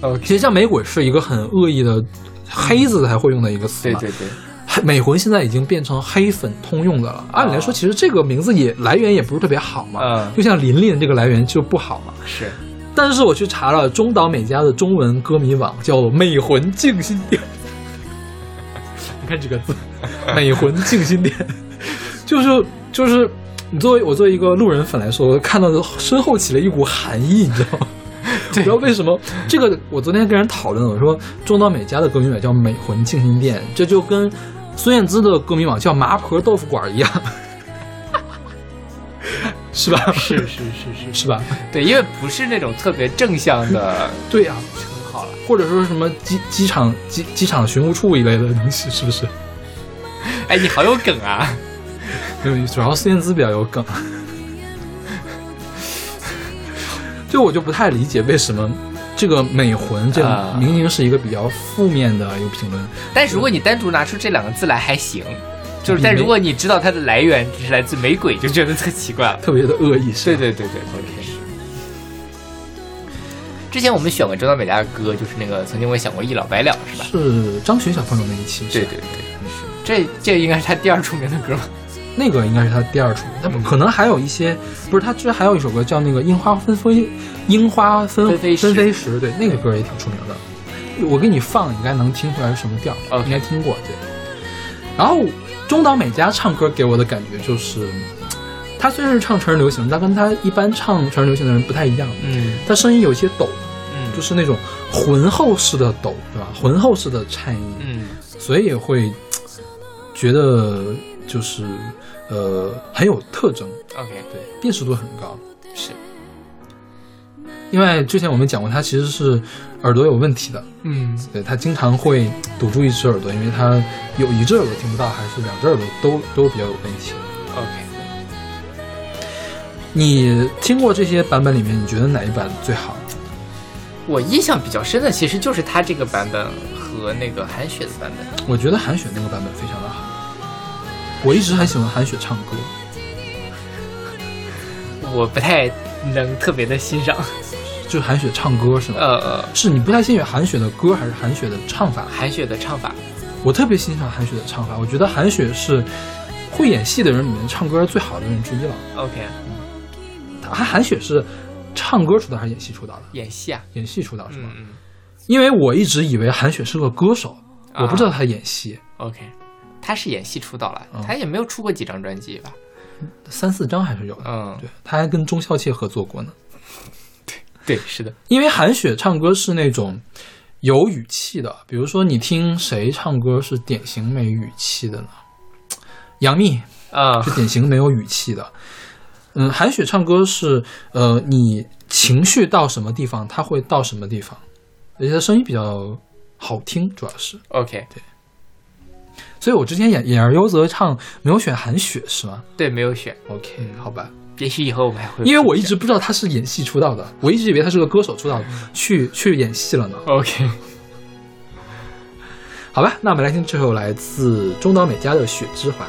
OK 其实叫美鬼是一个很恶意的黑子才会用的一个词嘛。对对对，黑美魂现在已经变成黑粉通用的了。按理来说，其实这个名字也来源也不是特别好嘛。嗯就像琳琳这个来源就不好嘛。是但是我去查了中岛美嘉的中文歌迷网，叫“美魂静心殿”。(laughs) 你看这个字，“美魂静心殿”，就是就是，你作为我作为一个路人粉来说，我看到的身后起了一股寒意，你知道吗？(laughs) 不知道为什么这个，我昨天跟人讨论，我说中岛美嘉的歌迷网叫“美魂静心殿”，这就跟孙燕姿的歌迷网叫“麻婆豆腐馆”一样，(laughs) 是吧？是是是是 (laughs) 是吧？对，因为不是那种特别正向的 (laughs) 对呀、称号了。或者说什么机机场机机场巡务处一类的东西，是不是？哎，你好有梗啊！嗯，主要孙燕姿比较有梗。就我就不太理解为什么这个美魂这啊明明是一个比较负面的一个评论，但是如果你单独拿出这两个字来还行，就是但如果你知道它的来源只是来自美鬼，就觉得特奇怪了。特别的恶意，是？对对对对，OK。之前我们选过中岛美嘉的歌，就是那个曾经我也想过一了百了，是吧？是张学小朋友那一期，对对对，这这应该是他第二出名的歌吧？那个应该是他第二出，他嗯。可能还有一些，不是他这还有一首歌叫那个樱花纷飞，樱花纷纷飞时。纷飞时，对，那个歌也挺出名的。我给你放，你应该能听出来是什么调 OK 应该听过对。然后中岛美嘉唱歌给我的感觉就是，她虽然是唱成人流行，但跟她一般唱成人流行的人不太一样，嗯。她声音有些抖，嗯，就是那种浑厚式的抖，对吧？浑厚式的颤音，嗯。所以会觉得就是呃很有特征，，OK，对，辨识度很高。是，另外之前我们讲过，他其实是耳朵有问题的，嗯对他经常会堵住一只耳朵，因为他有一只耳朵听不到，还是两只耳朵都都比较有问题。，OK。你听过这些版本里面，你觉得哪一版最好？我印象比较深的其实就是他这个版本和那个韩雪的版本。我觉得韩雪那个版本非常的好，我一直很喜欢韩雪唱歌。我不太能特别的欣赏。(laughs) 就韩雪唱歌是吗？呃呃，是你不太欣赏韩雪的歌，还是韩雪的唱法？韩雪的唱法，我特别欣赏韩雪的唱法，我觉得韩雪是会演戏的人里面唱歌最好的人之一了。OK，韩韩雪是唱歌出道还是演戏出道的？演戏啊，演戏出道是吗？嗯嗯因为我一直以为韩雪是个歌手，我不知道她演戏，OK，他是演戏出道了，嗯他也没有出过几张专辑吧？三四张还是有的。嗯，对，他还跟钟孝切合作过呢。对，是的，因为韩雪唱歌是那种有语气的，比如说你听谁唱歌是典型没语气的呢？杨幂啊是典型没有语气的。嗯，韩雪唱歌是呃，你情绪到什么地方，她会到什么地方，而且她声音比较好听，主要是。OK，所以我之前演演而优则唱没有选韩雪是吗对，没有选，？OK，好吧，也许以后我们还会，因为我一直不知道他是演戏出道的，我一直以为他是个歌手出道的，去去演戏了呢。OK，好吧，那我们来听这首来自中岛美嘉的《雪之环》。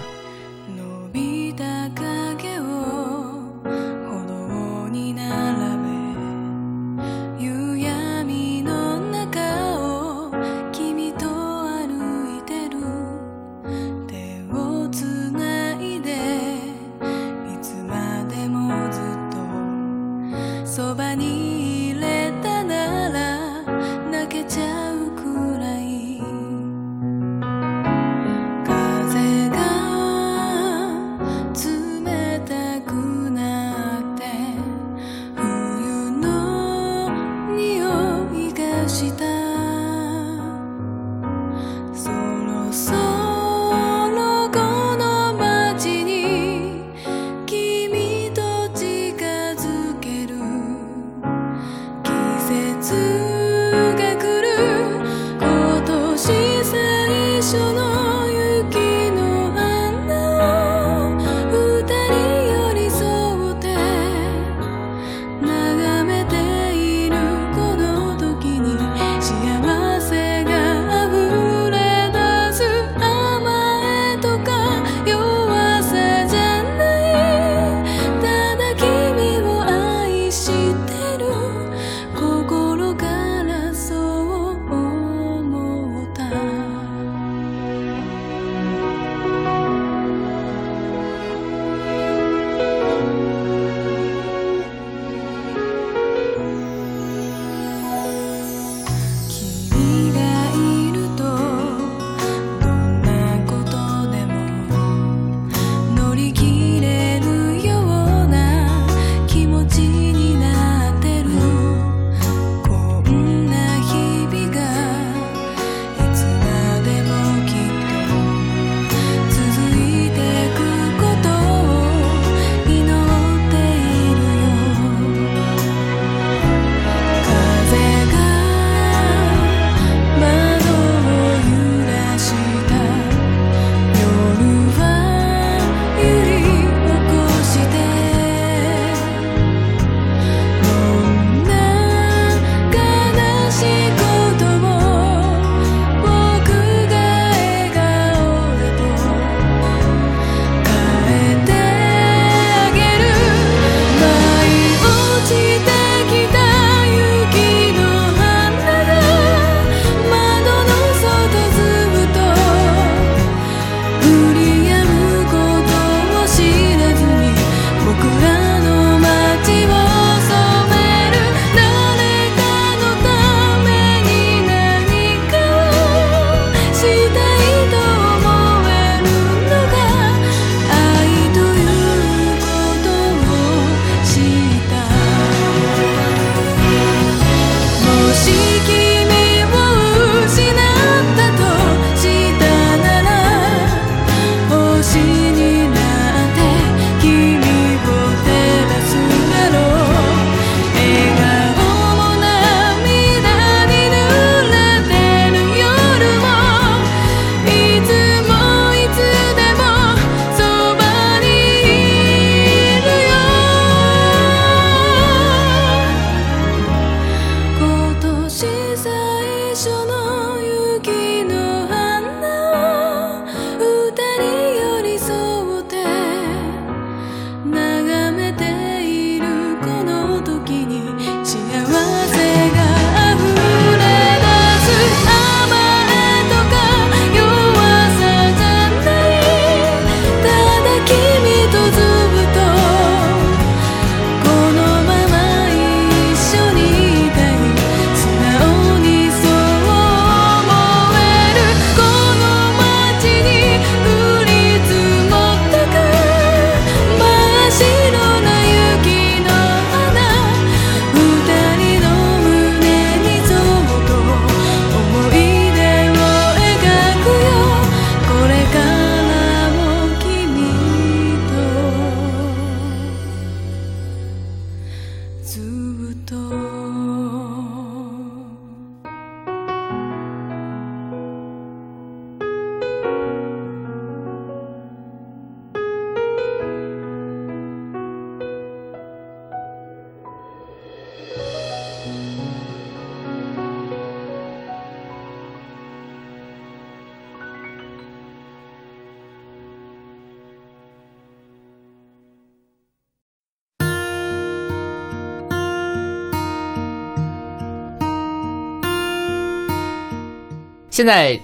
现在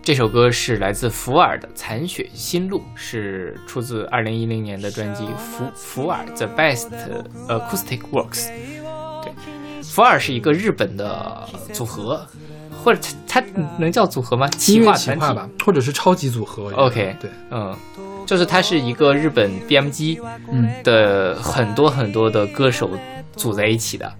这首歌是来自福尔的《残雪新路》，是出自二零一零年的专辑《福福尔 The Best Acoustic Works》。对，福尔是一个日本的组合，或者它它能叫组合吗？企划团体企划吧，或者是超级组合。OK 对，嗯，就是它是一个日本 BMG 嗯，的很多很多的歌手组在一起的。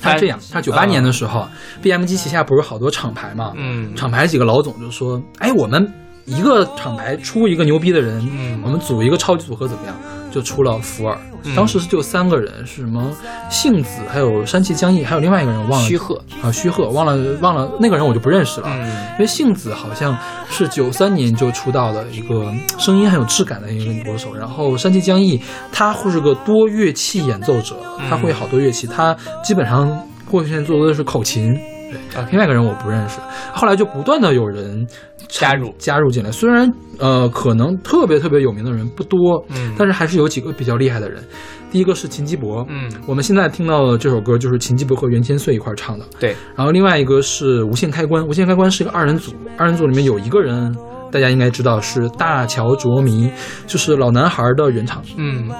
他这样，他九八年的时候，BMG 旗下不是好多厂牌嘛？嗯厂牌几个老总就说：“哎，我们一个厂牌出一个牛逼的人，嗯我们组一个超级组合怎么样？”就出了福尔，嗯。当时是就三个人，是什么幸子，还有山崎江毅，还有另外一个人忘了。须贺啊，须贺忘了忘了那个人我就不认识了。嗯。因为幸子好像是九三年就出道的一个声音很有质感的一个女歌手，然后山崎江毅她会是个多乐器演奏者，她会好多乐器，她基本上过去现在做的是口琴。对。OK 另外一个人我不认识，后来就不断的有人加入加入进来，虽然呃可能特别特别有名的人不多，嗯但是还是有几个比较厉害的人。第一个是秦基博，嗯，我们现在听到的这首歌就是秦基博和袁千岁一块儿唱的。对，然后另外一个是无限开关，无限开关是一个二人组，二人组里面有一个人大家应该知道是大乔卓迷，就是老男孩的原唱，嗯。对。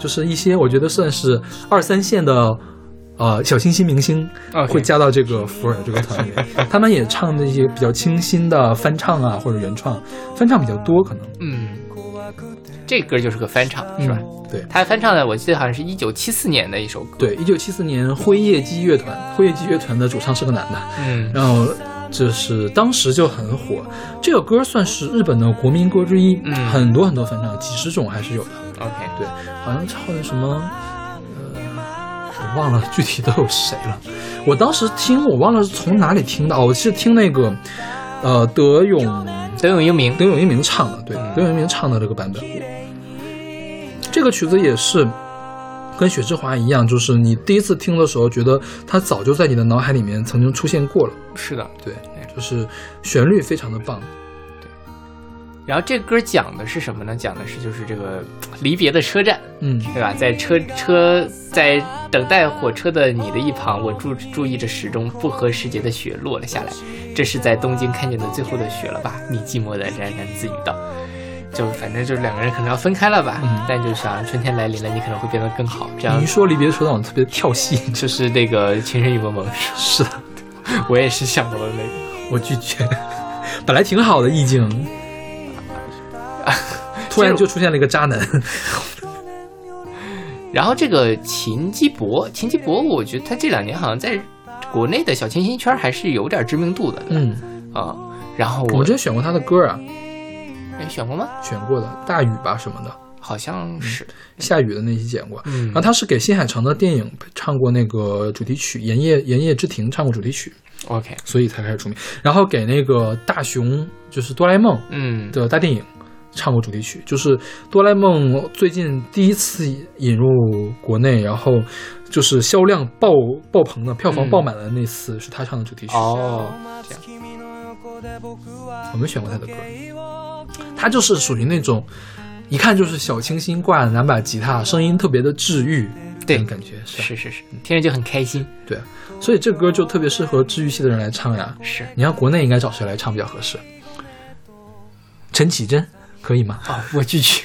就是一些我觉得算是二三线的。呃，小清新明星 OK 会加到这个福尔这个团里，(laughs) 他们也唱那些比较清新的翻唱啊，或者原创，翻唱比较多，可能。嗯，这歌就是个翻唱，是吧？嗯对。他翻唱的，我记得好像是一九七四年的一首歌。，对，一九七四年辉夜姬乐团，辉夜姬乐团的主唱是个男的，嗯。然后就是当时就很火，这个歌算是日本的国民歌之一，嗯。很多很多翻唱，几十种还是有的。，OK，对，好像唱的什么，忘了具体都有谁了。我当时听，我忘了是从哪里听的，哦，我是听那个，呃，德永德永英明。德永英明唱的，对，嗯德永英明唱的这个版本。这个曲子也是跟雪之华一样，就是你第一次听的时候，觉得它早就在你的脑海里面曾经出现过了。是的，对，就是旋律非常的棒。然后这歌讲的是什么呢？讲的是就是这个 (tsk) 离别的车站，嗯，对吧？在车车在等待火车的你的一旁，我注注意着时钟，不合时节的雪落了下来。这是在东京看见的最后的雪了吧？你寂寞的喃喃自语道。就反正就是两个人可能要分开了吧，嗯但就想春天来临了，你可能会变得更好。这样你一说离别的车站，我特别跳戏。(laughs) 就是那个情深雨蒙蒙，是的，(laughs) 我也是想到了那个。我拒绝。本来挺好的意境，(laughs) 突然就出现了一个渣男。(laughs) 然后这个秦基博，秦基博，我觉得他这两年好像在国内的小清新圈还是有点知名度的，嗯，啊、然后我我们之前选过他的歌啊，哎选过吗？选过的《大雨》吧什么的，好像是，下雨的那期剪过。嗯。然后他是给新海诚的电影唱过那个主题曲《炎夜炎夜之庭》唱过主题曲，OK，所以才开始出名。然后给那个大雄，就是哆啦 A 梦嗯，的大电影唱过主题曲，就是哆啦 A 梦最近第一次引入国内，然后就是销量爆爆棚的，票房嗯爆满的那次是他唱的主题曲。哦，这样，我们选过他的歌，他就是属于那种一看就是小清新挂两把吉他，声音特别的治愈，对。感觉是是是是，听着就很开心，对，所以这歌就特别适合治愈系的人来唱呀。是。你看国内应该找谁来唱比较合适？陈绮贞可以吗？啊、我拒绝。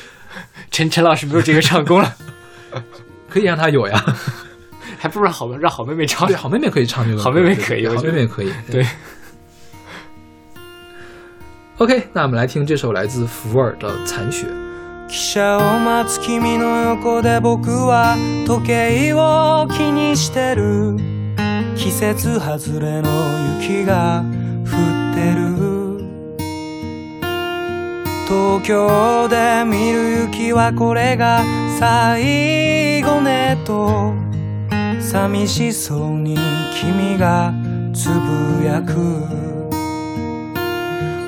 (laughs) 陈陈老师没有这个唱功了，(laughs) 可以让他有呀。(laughs) 还不如让好让好妹妹唱对，。好妹妹可以唱这个歌，好妹妹对对好可以我觉得妹妹可以。对。 OK，那我们来听这首来自福尔的《残雪》。汽車を待つ君の横で僕は時計を気にしてる季節外れの雪が降 東京で見る雪はこれが最後ねと。寂しそうに君がつぶやく。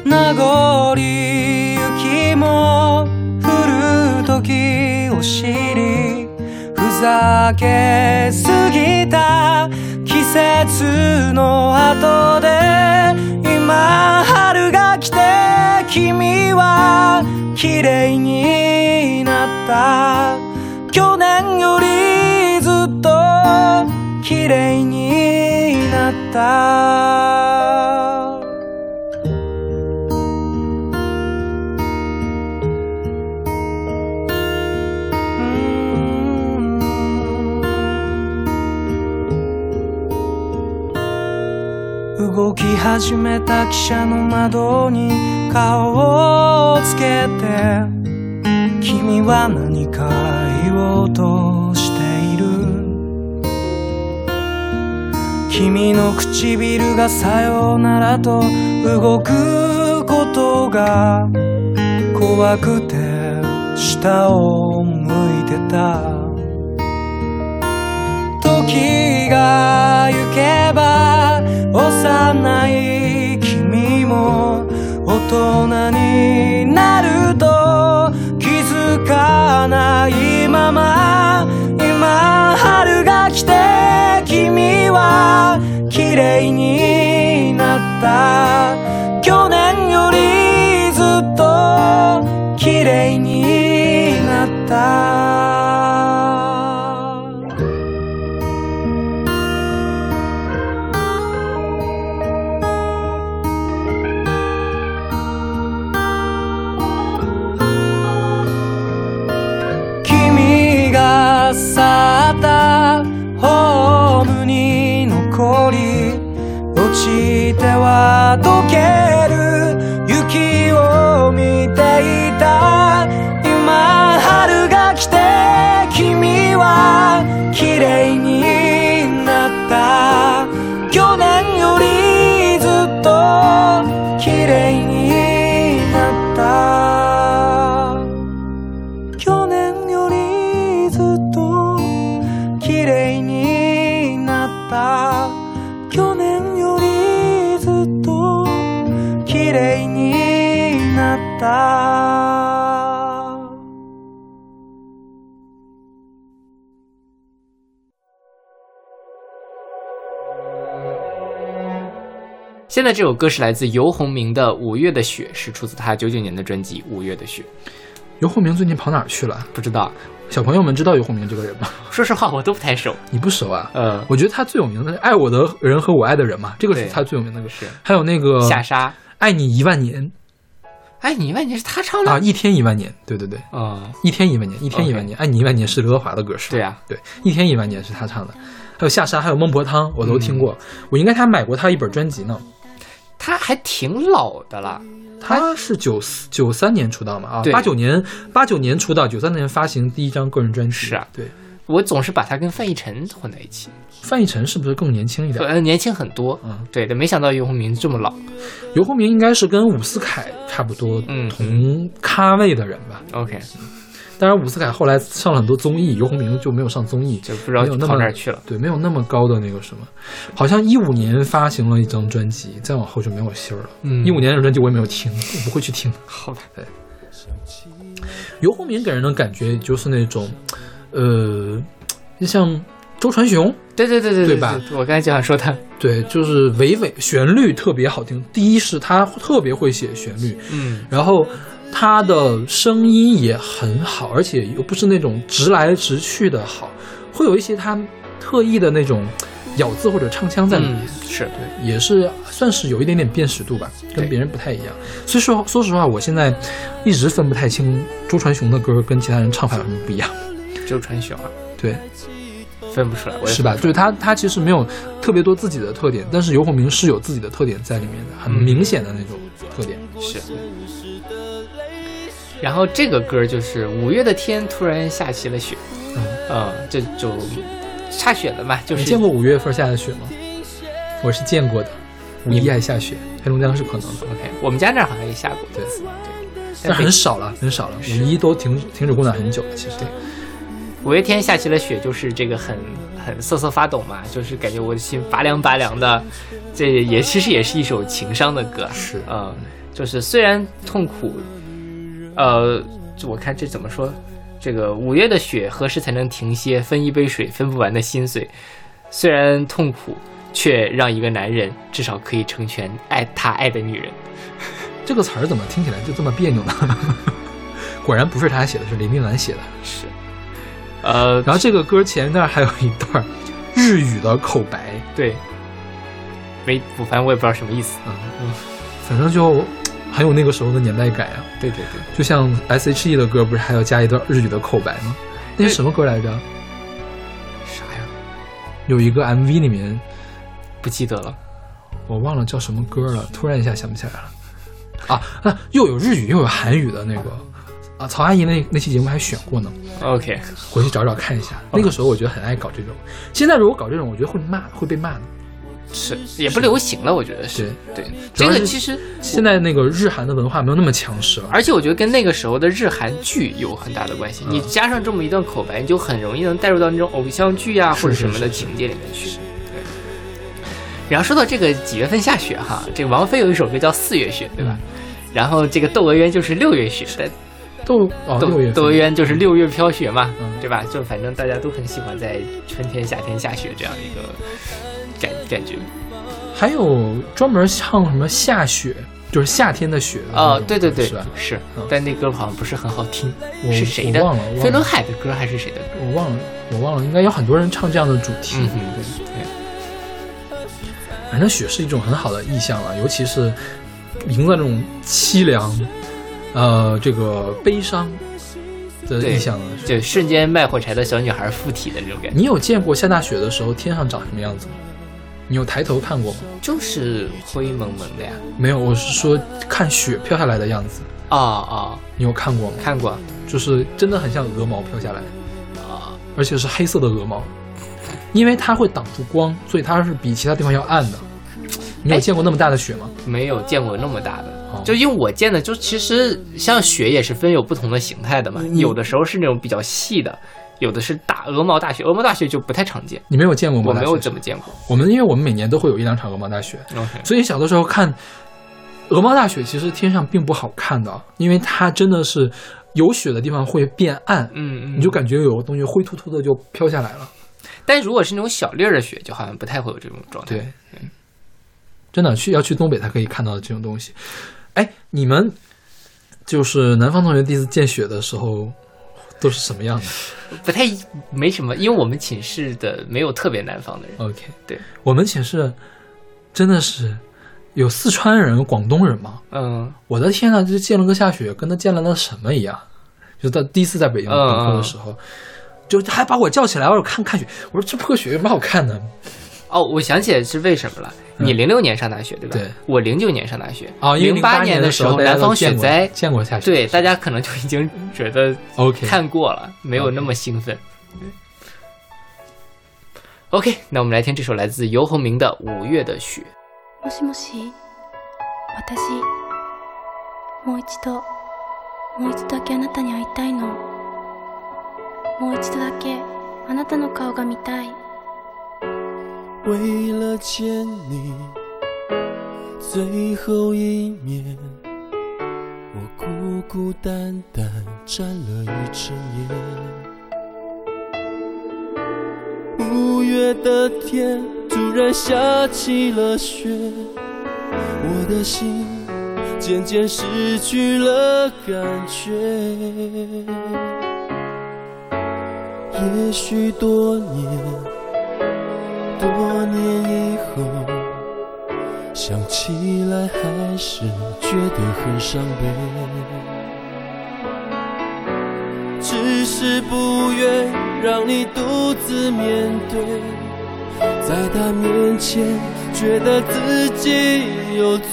名残雪も降る時を知りふざけすぎた季節の後で。綺麗になった。去年よりずっと綺麗になった。動き始めた汽車の窓に顔をつけて君は何か言おうとしている？君の唇がさよならと動くことが怖くて下を向いてた。時が行けば幼い君も人になると気づかないまま今春が来て君は綺麗になった。去年よりずっと綺麗になった。溶ける。雪を見ていた。今春が来て君は綺麗になった。去年よりずっと綺麗に现在这首歌是来自游鸿明的《五月的雪》，是出自他九九年的专辑《五月的雪》。游鸿明最近跑哪儿去了？不知道，小朋友们知道游鸿明这个人吗？说实话我都不太熟。你不熟啊？呃，我觉得他最有名的是《爱我的人和我爱的人》嘛，这个是他最有名的歌。是还有那个下沙，《爱你一万年爱，你一万年是他唱》的啊，一天一万年，对对对，啊？一天一万年，一天一万年，爱你一万年是刘德华的歌是吧？对啊，对，一天一万年是他唱的。还有下沙，还有孟婆汤，我都听过。嗯我应该还买过他一本专辑呢。他还挺老的了。他是九四九三年出道嘛？啊，对八九年八九年出道，九三年发行第一张个人专辑。是啊对。我总是把他跟范逸臣混在一起，范逸臣是不是更年轻一点？呃，年轻很多。嗯，对的，没想到游鸿明这么老。游鸿明应该是跟伍思凯差不多嗯同咖位的人吧。OK，当然，伍思凯后来上了很多综艺，游鸿明就没有上综艺，就不知道跑哪去了。对，没有那么高的那个什么。好像一五年发行了一张专辑，再往后就没有信儿了。嗯一五年的专辑我也没有听，我不会去听。(laughs) 好吧，游鸿明给人的感觉就是那种，呃，就像周传雄，对对对对对吧？我刚才就想说他，对，就是娓娓旋律特别好听。第一是他特别会写旋律，嗯，然后他的声音也很好，而且又不是那种直来直去的好，会有一些他特意的那种咬字或者唱腔在里面。嗯是对，也是算是有一点点辨识度吧，跟别人不太一样。所以说，说实话，我现在一直分不太清周传雄的歌跟其他人唱法有什么不一样。周传雄啊，对，分不出来，我也是吧？分不出来就是他，他其实没有特别多自己的特点，但是游鸿明是有自己的特点在里面的，很嗯明显的那种特点。是。然后这个歌就是五月的天突然下起了雪，嗯，嗯，这就下雪了嘛，就是你见过五月份下的雪吗？我是见过的，五一还下雪，黑龙江是可能的，OK，我们家那儿好像也下过。对。一次，对，但很少了，很少了。五一都停停止供暖很久了，其实。五月天下起了雪，就是这个很很瑟瑟发抖嘛，就是感觉我的心拔凉拔凉的。这也其实也是一首情伤的歌，是。嗯，就是虽然痛苦，呃，就我看这怎么说，这个五月的雪何时才能停歇？分一杯水，分不完的心碎。虽然痛苦，却让一个男人至少可以成全爱他爱的女人。(laughs) 这个词儿怎么听起来就这么别扭呢？(laughs) 果然不是他写的，是林明兰写的。是，呃，然后这个歌前段还有一段 (laughs) 日语的口白，对，没，反正我也不知道什么意思。反正就很有那个时候的年代感啊。对对对，就像 S.H.E 的歌，不是还要加一段日语的口白吗？那是什么歌来着？啥呀？有一个 MV 里面，不记得了。我忘了叫什么歌了，突然一下想不起来了。啊，那又有日语又有韩语的那个啊，曹阿姨那那期节目还选过呢，OK，回去找找看一下。那个时候我觉得很爱搞这种，现在如果搞这种，我觉得会骂，会被骂的。是也不流行了，我觉得是。对，这个其实，现在那个日韩的文化没有那么强势了。而且我觉得跟那个时候的日韩剧有很大的关系。你加上这么一段口白，你就很容易能带入到那种偶像剧啊、或者什么的情节里面去。对。然后说到这个几月份下雪哈，这个王菲有一首歌叫《四月雪》，对吧？然后这个窦娥冤就是六月雪，但窦哦窦窦娥冤就是六月飘雪嘛，嗯对吧？就反正大家都很喜欢在春天、夏天下雪这样一个感感觉。还有专门唱什么下雪，就是夏天的雪啊哦，对对对是吧？，是嗯，但那歌好像不是很好听，我是谁的我忘了飞轮海的歌还是谁的歌？我忘了，我忘了，应该有很多人唱这样的主题。嗯，对对。反正雪是一种很好的意象了，尤其是营造这种凄凉，呃，这个悲伤的对意象了。就瞬间卖火柴的小女孩附体的这种感觉，你有见过下大雪的时候天上长什么样子吗？你有抬头看过吗？就是灰蒙蒙的呀。没有，我是说看雪飘下来的样子，啊啊，你有看过吗？看过就是真的很像鹅毛飘下来，啊，而且是黑色的鹅毛，因为它会挡住光，所以它是比其他地方要暗的。你有哎见过那么大的雪吗？没有见过那么大的。哦就因为我见的，就其实像雪也是分有不同的形态的嘛，有的时候是那种比较细的，有的是大鹅毛大雪，鹅毛大雪就不太常见，你没有见过吗？我没有怎么见过。我们因为我们每年都会有一两场鹅毛大雪所以小的时候看鹅毛大雪，其实天上并不好看的，因为它真的是有雪的地方会变暗，嗯嗯，你就感觉有个东西灰突突的就飘下来了。但如果是那种小粒儿的雪，就好像不太会有这种状态。对，真的去要去东北才可以看到的这种东西。哎，你们就是南方同学第一次见雪的时候都是什么样的不太没什么，因为我们寝室的没有特别南方的人。？OK，对我们寝室真的是有四川人、广东人嘛。嗯我的天呐，就见了个下雪，跟他见了那什么一样。就在第一次在北京嗯本科的时候，就还把我叫起来，我说看看雪。我说这破雪有什么好看的？哦，我想起来是为什么了。你零六年上大学对吧？嗯对我零九年上大学。哦，因为零八的年时候，大家都南方雪见过灾，见过下雪。对大家可能就已经觉得 OK，看过了，没有那么兴奋。OK，那我们来听这首来自游鸿明的《五月的雪》。もしもし私もう一度もう一度だけあなたに会いたいのもう一度だけあなたの顔が見たい 为了见你最后一面，我孤孤单单站了一整夜。五月的天突然下起了雪，我的心渐渐失去了感觉。也许多年。想起来还是觉得很伤悲。只是不愿让你独自面对，在他面前觉得自己有罪。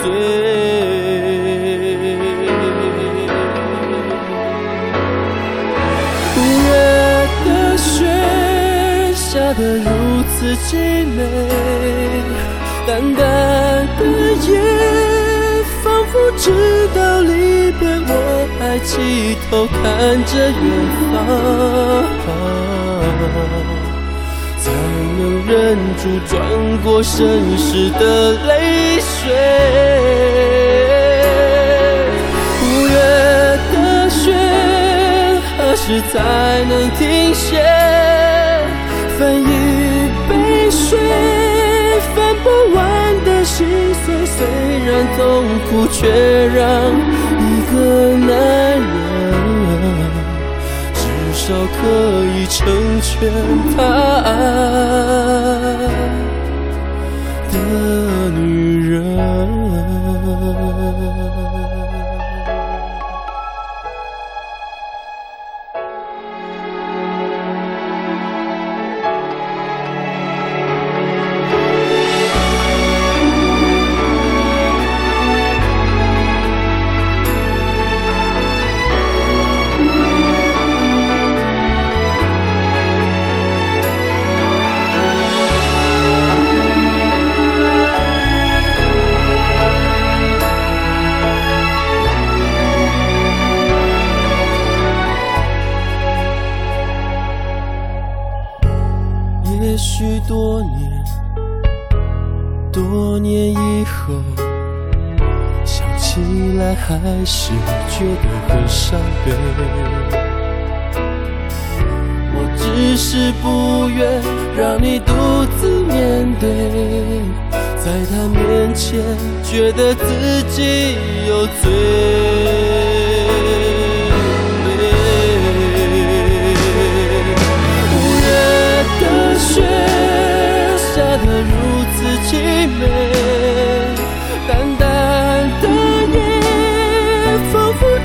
五月的雪下得如此凄美，淡淡的夜，仿佛知道离别，我还低头看着远方，才能忍住转过身时的泪水。五月的雪何时才能停歇？分一杯水，虽然痛苦，却让一个男人至少可以成全他爱的女人。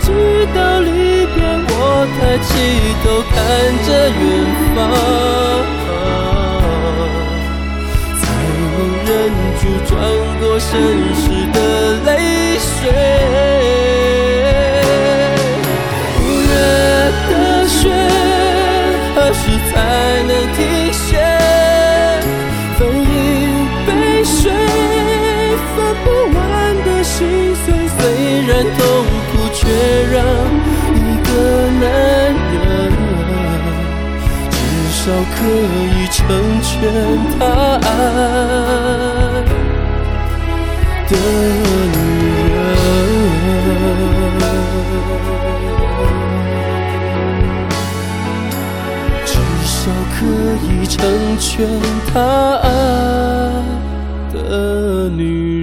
直到离别。我抬起头看着远方，才能忍住转过身时的泪水。至少可以成全他爱的女人。至少可以成全他爱的女人。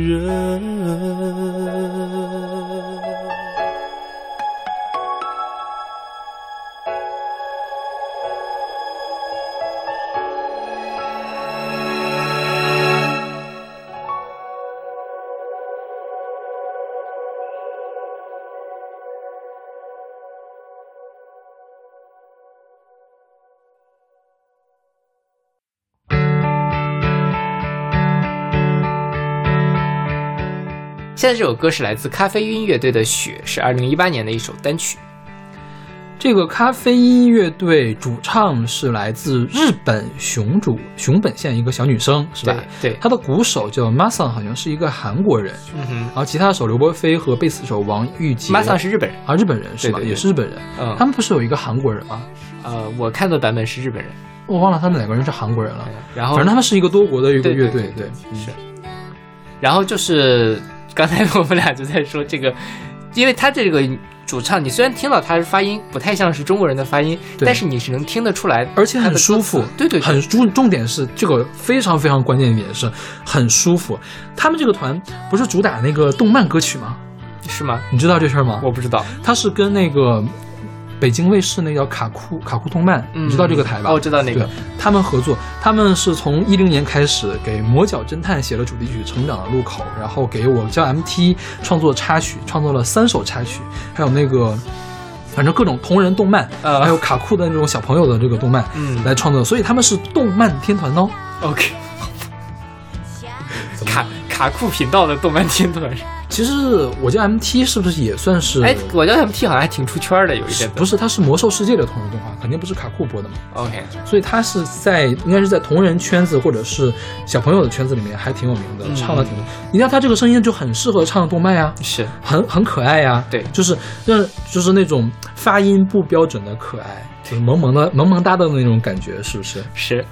在这首歌是来自咖啡音乐队的《雪》，是二零一八年的一首单曲。这个咖啡音乐队主唱是来自日本熊主熊本县一个小女生，是吧？对对她的鼓手叫 Masan，好像是一个韩国人。嗯哼然后吉他手刘波飞和贝斯手王玉杰马桑是日本人。啊，日本人是吧？也是日本人。嗯他们不是有一个韩国人吗？呃，我看的版本是日本人，我忘了他们两个人是韩国人了。然后反正他们是一个多国的一个乐队，对是。然后就是刚才我们俩就在说这个，因为他这个主唱，你虽然听到他是发音不太像是中国人的发音，但是你是能听得出来，而且很舒服，对对对很重重点是这个非常非常关键一点是很舒服。他们这个团不是主打那个动漫歌曲吗？是吗？你知道这事儿吗？我不知道，他是跟那个北京卫视那叫卡酷卡酷动漫，嗯你知道这个台吧？哦知道那个对，他们合作，他们是从一零年开始给《魔角侦探》写了主题曲《成长的路口》，然后给我叫 MT 创作插曲，创作了三首插曲，还有那个。反正各种同人动漫，呃还有卡酷的那种小朋友的这个动漫，嗯来创作，所以他们是动漫天团哦。OK，(laughs) 卡卡酷频道的动漫天团，其实我叫 MT 是不是也算是？哎，我叫 MT 好像还挺出圈的，有一些。不是，它是魔兽世界的同人动画，肯定不是卡酷播的嘛。OK，所以他是在应该是在同人圈子或者是小朋友的圈子里面还挺有名的，嗯唱的挺多。你看他这个声音就很适合唱动漫呀，是很很可爱呀。对就是让就是那种发音不标准的可爱，就是萌萌的萌萌哒的那种感觉，是不是？是。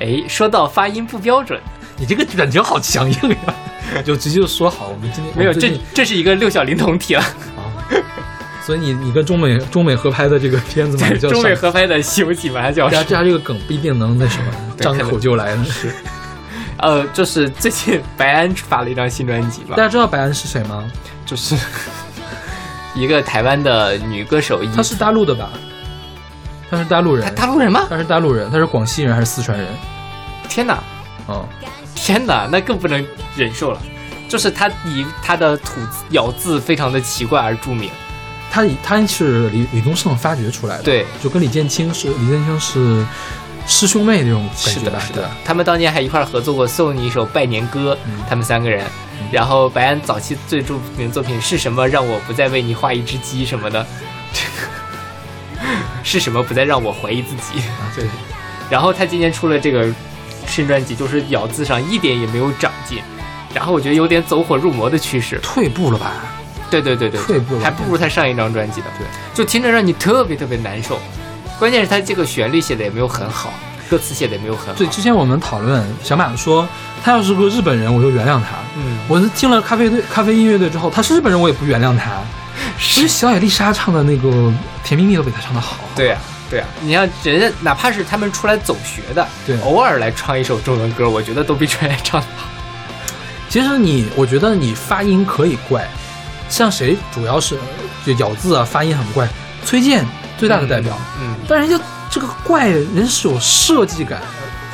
哎，说到发音不标准，你这个感情好强硬呀！(laughs) 就直接就说好，我们今天没有，这这是一个六小龄童题了，啊，(laughs) 所以你你跟中美中美合拍的这个片子马上就要中美合拍的《西游记》马上就要大家上。这样这个梗不一定能那什么，(laughs) 张口就来呢。呃，就是最近白安发了一张新专辑嘛大，家知道白安是谁吗？就是一个台湾的女歌手，她是大陆的吧？她是大陆人她，大陆人吗？她是大陆人，她是广西人还是四川人？天哪！哦，天哪，那更不能忍受了。就是他以他的吐咬字非常的奇怪而著名。他以他是李李宗盛发掘出来的，对，就跟李建清是李建清是师兄妹那种感是的，觉吧？对是的。他们当年还一块儿合作过《送你一首拜年歌》嗯他们三个人。然后白安早期最著名作品是什么？让我不再为你画一只鸡什么的。(laughs) 是什么不再让我怀疑自己？啊，对，然后他今年出了这个新专辑，就是咬字上一点也没有长进，然后我觉得有点走火入魔的趋势。退步了吧？对对对对，退步了还不如他上一张专辑的，对，就听着让你特别特别难受。关键是他这个旋律写的也没有很好，歌词写的也没有很好。对，之前我们讨论，小马说他要是个日本人，我就原谅他。嗯，我是听了咖啡队咖啡音乐队之后，他是日本人，我也不原谅他。(laughs) 其实小野丽莎唱的那个《甜蜜蜜》都比他唱的好。对呀、对啊、你像人家哪怕是他们出来走学的，对偶尔来唱一首中文歌，我觉得都比专业唱的好。其实你，我觉得你发音可以怪，像谁主要是就咬字啊，发音很怪。崔健最大的代表，嗯，但人家这个怪人是有设计感，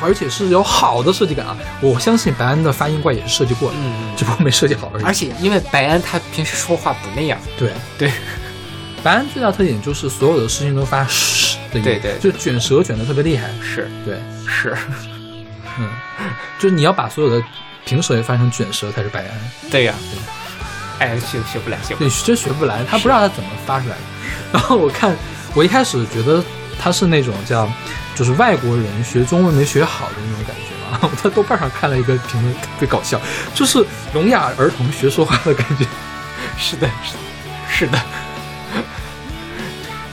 而且是有好的设计感啊。我相信白安的发音怪也是设计过的，嗯嗯只不过没设计好而已。而且因为白安他平时说话不那样，对对，(laughs) 白安最大特点就是所有的事情都发嘘的音，对对就卷舌卷的特别厉害。是对，是，嗯，就是你要把所有的平舌也发成卷舌才是白安。对呀、哎，学学不来，学不来。对，真学不来，他不知道他怎么发出来的。然后我看，我一开始觉得他是那种叫，就是外国人学中文没学好的那种感觉嘛。(laughs) 我在豆瓣上看了一个评论，特别搞笑，就是聋哑儿童学说话的感觉。是的，是的，是的，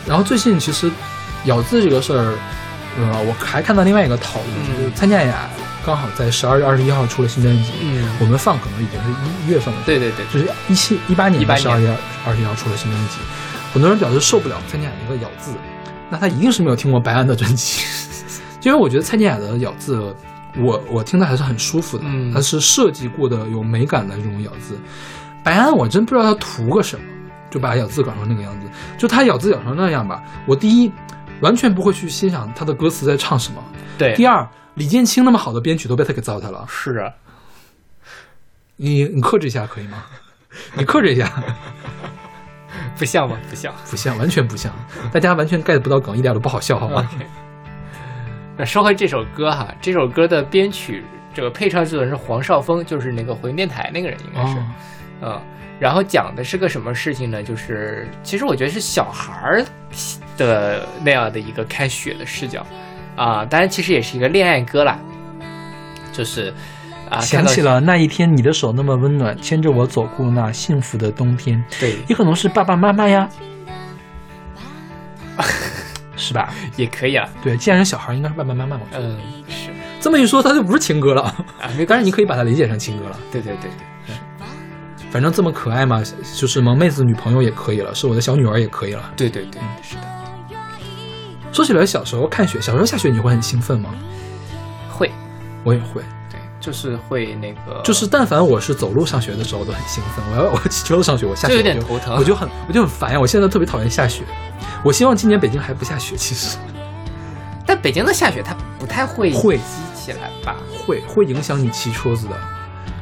然后最近其实咬字这个事儿，呃，我还看到另外一个讨论，嗯。就是参加雅刚好在十二月二十一号出了新专辑，嗯，我们放可能已经是一月份了，对对对，就是一七一八年的18十二月二十一号出了新专辑，很多人表示受不了蔡健雅的一个咬字，那他一定是没有听过白安的专辑，因 (laughs) 为我觉得蔡健雅的咬字，我我听的还是很舒服的，嗯。它是设计过的有美感的这种咬字。白安我真不知道他图个什么，就把咬字搞成那个样子。就他咬字咬成那样吧，我第一完全不会去欣赏他的歌词在唱什么，对，第二李建清那么好的编曲都被他给糟蹋了。是啊，你你克制一下可以吗？你克制一下。(laughs) 不像吗？不像。不像，完全不像，大家完全 get 不到梗，一点都不好笑，好吗。那说回这首歌哈，这首歌的编曲，这个配唱制作人是黄少峰，就是那个回音电台那个人，应该是，哦，嗯。然后讲的是个什么事情呢？就是其实我觉得是小孩儿的那样的一个看雪的视角啊，当然其实也是一个恋爱歌啦，就是啊，想起了了那一天，你的手那么温暖，牵着我走过那幸福的冬天，对，也可能是爸爸妈妈呀，(laughs) 是吧？也可以啊，对，既然是小孩，应该是爸爸妈妈嘛。嗯，是这么一说，它就不是情歌了，啊，没当然你，可以把它理解成情歌了。对对对，反正这么可爱嘛，就是萌妹子女朋友也可以了，是我的小女儿也可以了。对对对，是的，说起来，小时候看雪，小时候下雪你会很兴奋吗？会，我也会，对，就是会那个，就是但凡我是走路上学的时候，都很兴奋。我要 (laughs) 我骑车上学，我下就有雪我点头疼我就很我就很烦呀。我现在特别讨厌下雪。我希望今年北京还不下雪，其实但北京的下雪它不太会会积起来吧？会会影响你骑车子的，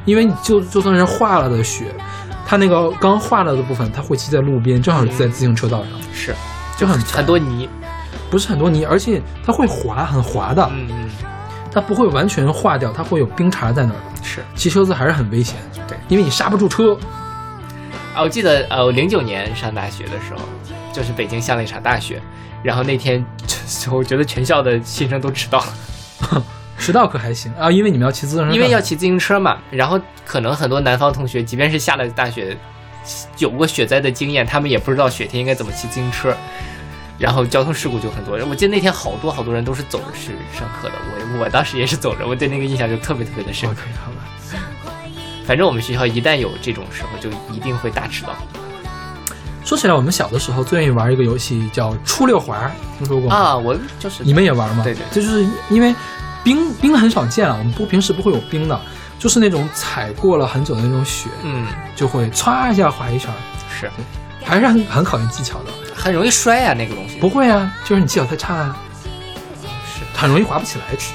因为你就就算是化了的雪，它那个刚化了的部分，它会积在路边，正好是在自行车道上，是。就很很多泥，不是很多泥，而且它会滑，很滑的，嗯嗯，它不会完全化掉，它会有冰碴在那儿。的。是。骑车子还是很危险，对，因为你刹不住车。啊，我记得呃，我零九年上大学的时候，就是北京下了一场大雪，然后那天我觉得全校的新生都迟到了，(laughs) 迟到可还行啊，因为你们要骑自行车，因为要骑自行车嘛。然后可能很多南方同学，即便是下了大雪，有过雪灾的经验，他们也不知道雪天应该怎么骑自行车。然后交通事故就很多。我记得那天好多好多人都是走着去上课的，我 (laughs) 我当时也是走着，我对那个印象就特别特别的深刻。好吧。反正我们学校一旦有这种时候，就一定会大迟到说起来，我们小的时候最愿意玩一个游戏叫出溜滑，听说过吗？啊！我就是你们也玩吗？对对这就是因为冰冰很少见啊，我们不平时不会有冰的，就是那种踩过了很久的那种雪，嗯就会歘一下滑一圈，是还是很很考验技巧的。很容易摔啊，那个东西不会啊，就是你技巧太差啊，是很容易滑不起来。其实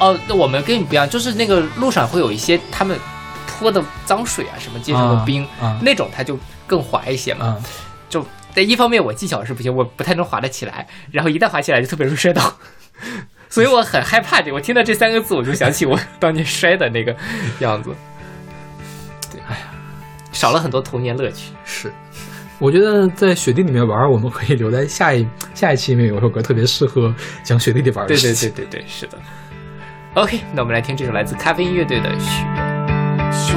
哦，那我们跟你不一样，就是那个路上会有一些他们泼的脏水啊，什么结成的冰，啊那种它就更滑一些嘛。啊，就但一方面我技巧是不行，我不太能滑得起来，然后一旦滑起来就特别容易摔倒，所以我很害怕这个。我听到这三个字，我就想起我当年摔的那个样子。对，哎呀，少了很多童年乐趣。是。我觉得在雪地里面玩，我们可以留在下一下一期因为有首歌特别适合讲雪地里玩的对对事情。对对对，是的。OK，那我们来听这首来自咖啡音乐队的《雪》。雪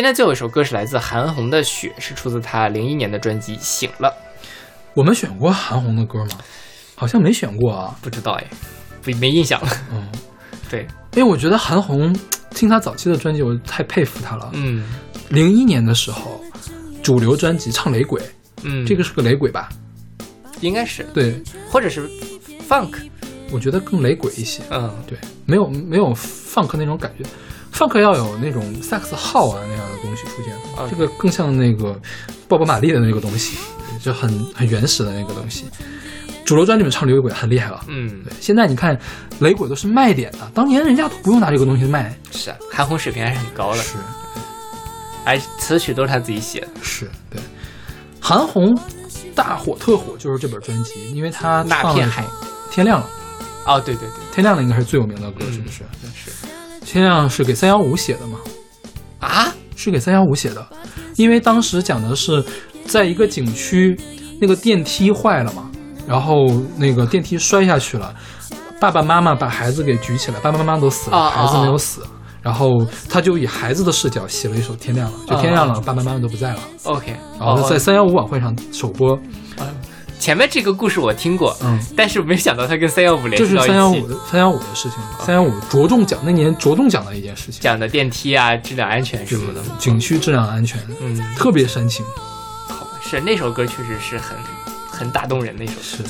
今天最后一首歌是来自韩红的《雪》，是出自她零一年的专辑《醒了》。我们选过韩红的歌吗？好像没选过啊。不知道哎，没没印象了。嗯，(laughs) 对，因为我觉得韩红听她早期的专辑，我太佩服她了。嗯零一年的时候，主流专辑唱雷鬼，嗯，这个是个雷鬼吧？应该是，对，或者是 funk，我觉得更雷鬼一些。嗯对，没有没有 funk 那种感觉，funk 要有那种萨克斯号啊那样的东西出现这个更像那个鲍勃马利的那个东西，就很很原始的那个东西。主流专辑里面唱雷鬼很厉害了。嗯，对，现在你看雷鬼都是卖点的，当年人家都不用拿这个东西卖。是啊，韩红水平还是很高的，是而词曲都是她自己写的。是，对。韩红大火特火就是这本专辑，因为她那片海天亮了》，哦，对对对，天亮了应该是最有名的歌，嗯是不是？是天亮是给三幺五写的吗？啊，是给三幺五写的，因为当时讲的是在一个景区，那个电梯坏了嘛，然后那个电梯摔下去了，爸爸妈妈把孩子给举起来，爸爸妈妈都死了，孩子没有死。然后他就以孩子的视角写了一首《天亮了》，就天亮了，爸爸妈妈都不在了。OK，然后在三幺五晚会上首播，前面这个故事我听过，嗯，但是没想到它跟三幺五联系到一起三幺五，的三幺五的事情。三幺五着重讲那年着重讲的一件事情，讲的电梯啊、质量安全什么的。景区质量安全，嗯，特别煽情。好吧，是那首歌确实是很很打动人的一首歌。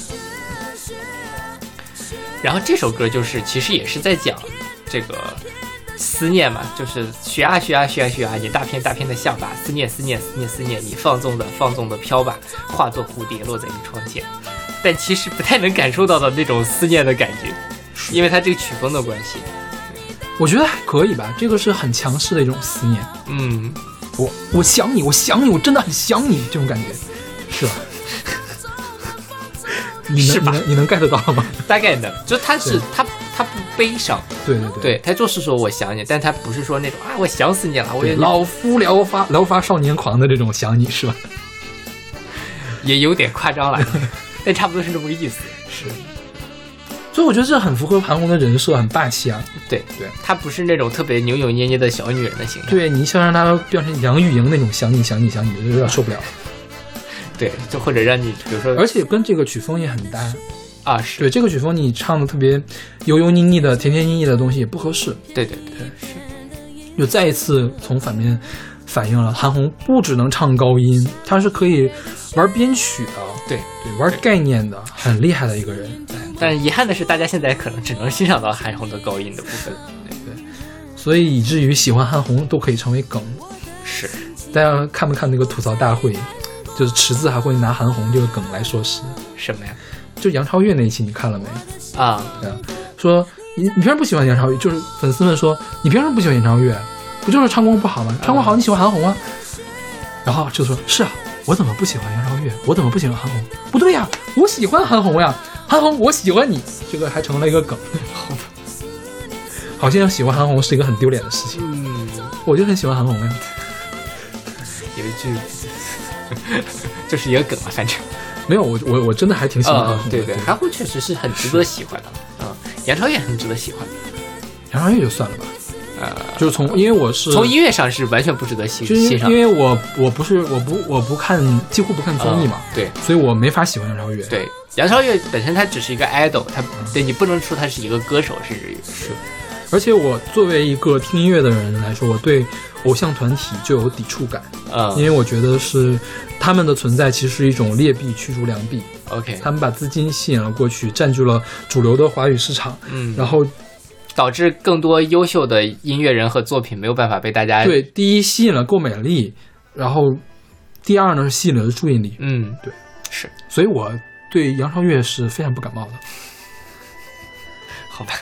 是，然后这首歌就是其实也是在讲这个思念嘛，就是雪啊雪啊雪啊雪啊，你大片大片的下吧，思念思念思念思念，你放纵的放纵的飘吧，化作蝴蝶落在你窗前。但其实不太能感受到的那种思念的感觉，因为它这个曲风的关系。我觉得还可以吧。这个是很强势的一种思念。嗯，我我想你，我想你，我真的很想你，这种感觉，是吧？(laughs) 你能是吧你能你能 get 到吗？大概能，就它是对它它不悲伤，对对对对，他就是说我想你，但他不是说那种啊我想死你了，我也，老夫聊发聊发少年狂的这种想你是吧？(laughs) 也有点夸张了，(laughs) 但差不多是这么个意思。是。所以我觉得这很符合韩红的人设，很霸气啊。对对，她不是那种特别扭扭捏捏的小女人的形象。对你想让她变成杨钰莹那种想你想你想你，就有点受不了。(laughs) 对，就或者让你比如说而且跟这个曲风也很搭。啊是，对这个曲风，你唱的特别油油腻腻的、甜甜腻腻的东西也不合适。对对对，是又再一次从反面反映了韩红不只能唱高音，她是可以玩编曲的，对对，玩概念的，很厉害的一个人。但遗憾的是，大家现在可能只能欣赏到韩红的高音的部分。对对所以以至于喜欢韩红都可以成为梗。是，大家看没看那个吐槽大会？就是池子还会拿韩红这个梗来说事。什么呀？就杨超越那一期你看了没？啊，对啊，说你你凭什么不喜欢杨超越？就是粉丝们说你凭什么不喜欢杨超越？不就是唱功不好吗？唱功好你喜欢韩红啊？然后就说是啊，我怎么不喜欢杨超越？我怎么不喜欢韩红？不对呀，我喜欢韩红呀，韩红我喜欢你，这个还成了一个梗。好像喜欢韩红是一个很丢脸的事情，嗯，(laughs) 我就很喜欢韩红呀。有一句 (laughs) 就是一个梗了，反正。没有，我我我真的还挺喜欢韩嗯，红的。对对，韩红确实是很值得喜欢的啊，杨超越很值得喜欢。杨超越就算了吧，呃，就是从因为我是从音乐上是完全不值得欣就是因欣赏为因。为我我不是我不我不看几乎不看综艺嘛，嗯对所以我没法喜欢杨超越。对，杨超越本身她只是一个 idol，她对你不能说她是一个歌手，甚至于是而且我作为一个听音乐的人来说，我对偶像团体就有抵触感，嗯因为我觉得是他们的存在其实是一种劣币驱逐良币，OK，他们把资金吸引了过去，占据了主流的华语市场，嗯，然后导致更多优秀的音乐人和作品没有办法被大家对第一吸引了购买力，然后第二呢是吸引了注意力，嗯对是所以我对杨超越是非常不感冒的。好吧，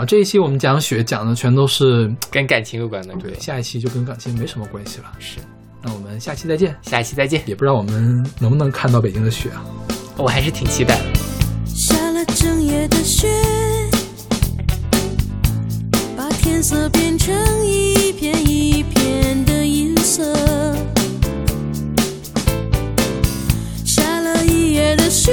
好，这一期我们讲雪讲的全都是跟感情有关的对，下一期就跟感情没什么关系了。是，那我们下期再见，下一期再见，也不知道我们能不能看到北京的雪啊。我还是挺期待的。下了整夜的雪，把天色变成一片一片的银色。下了一夜的雪，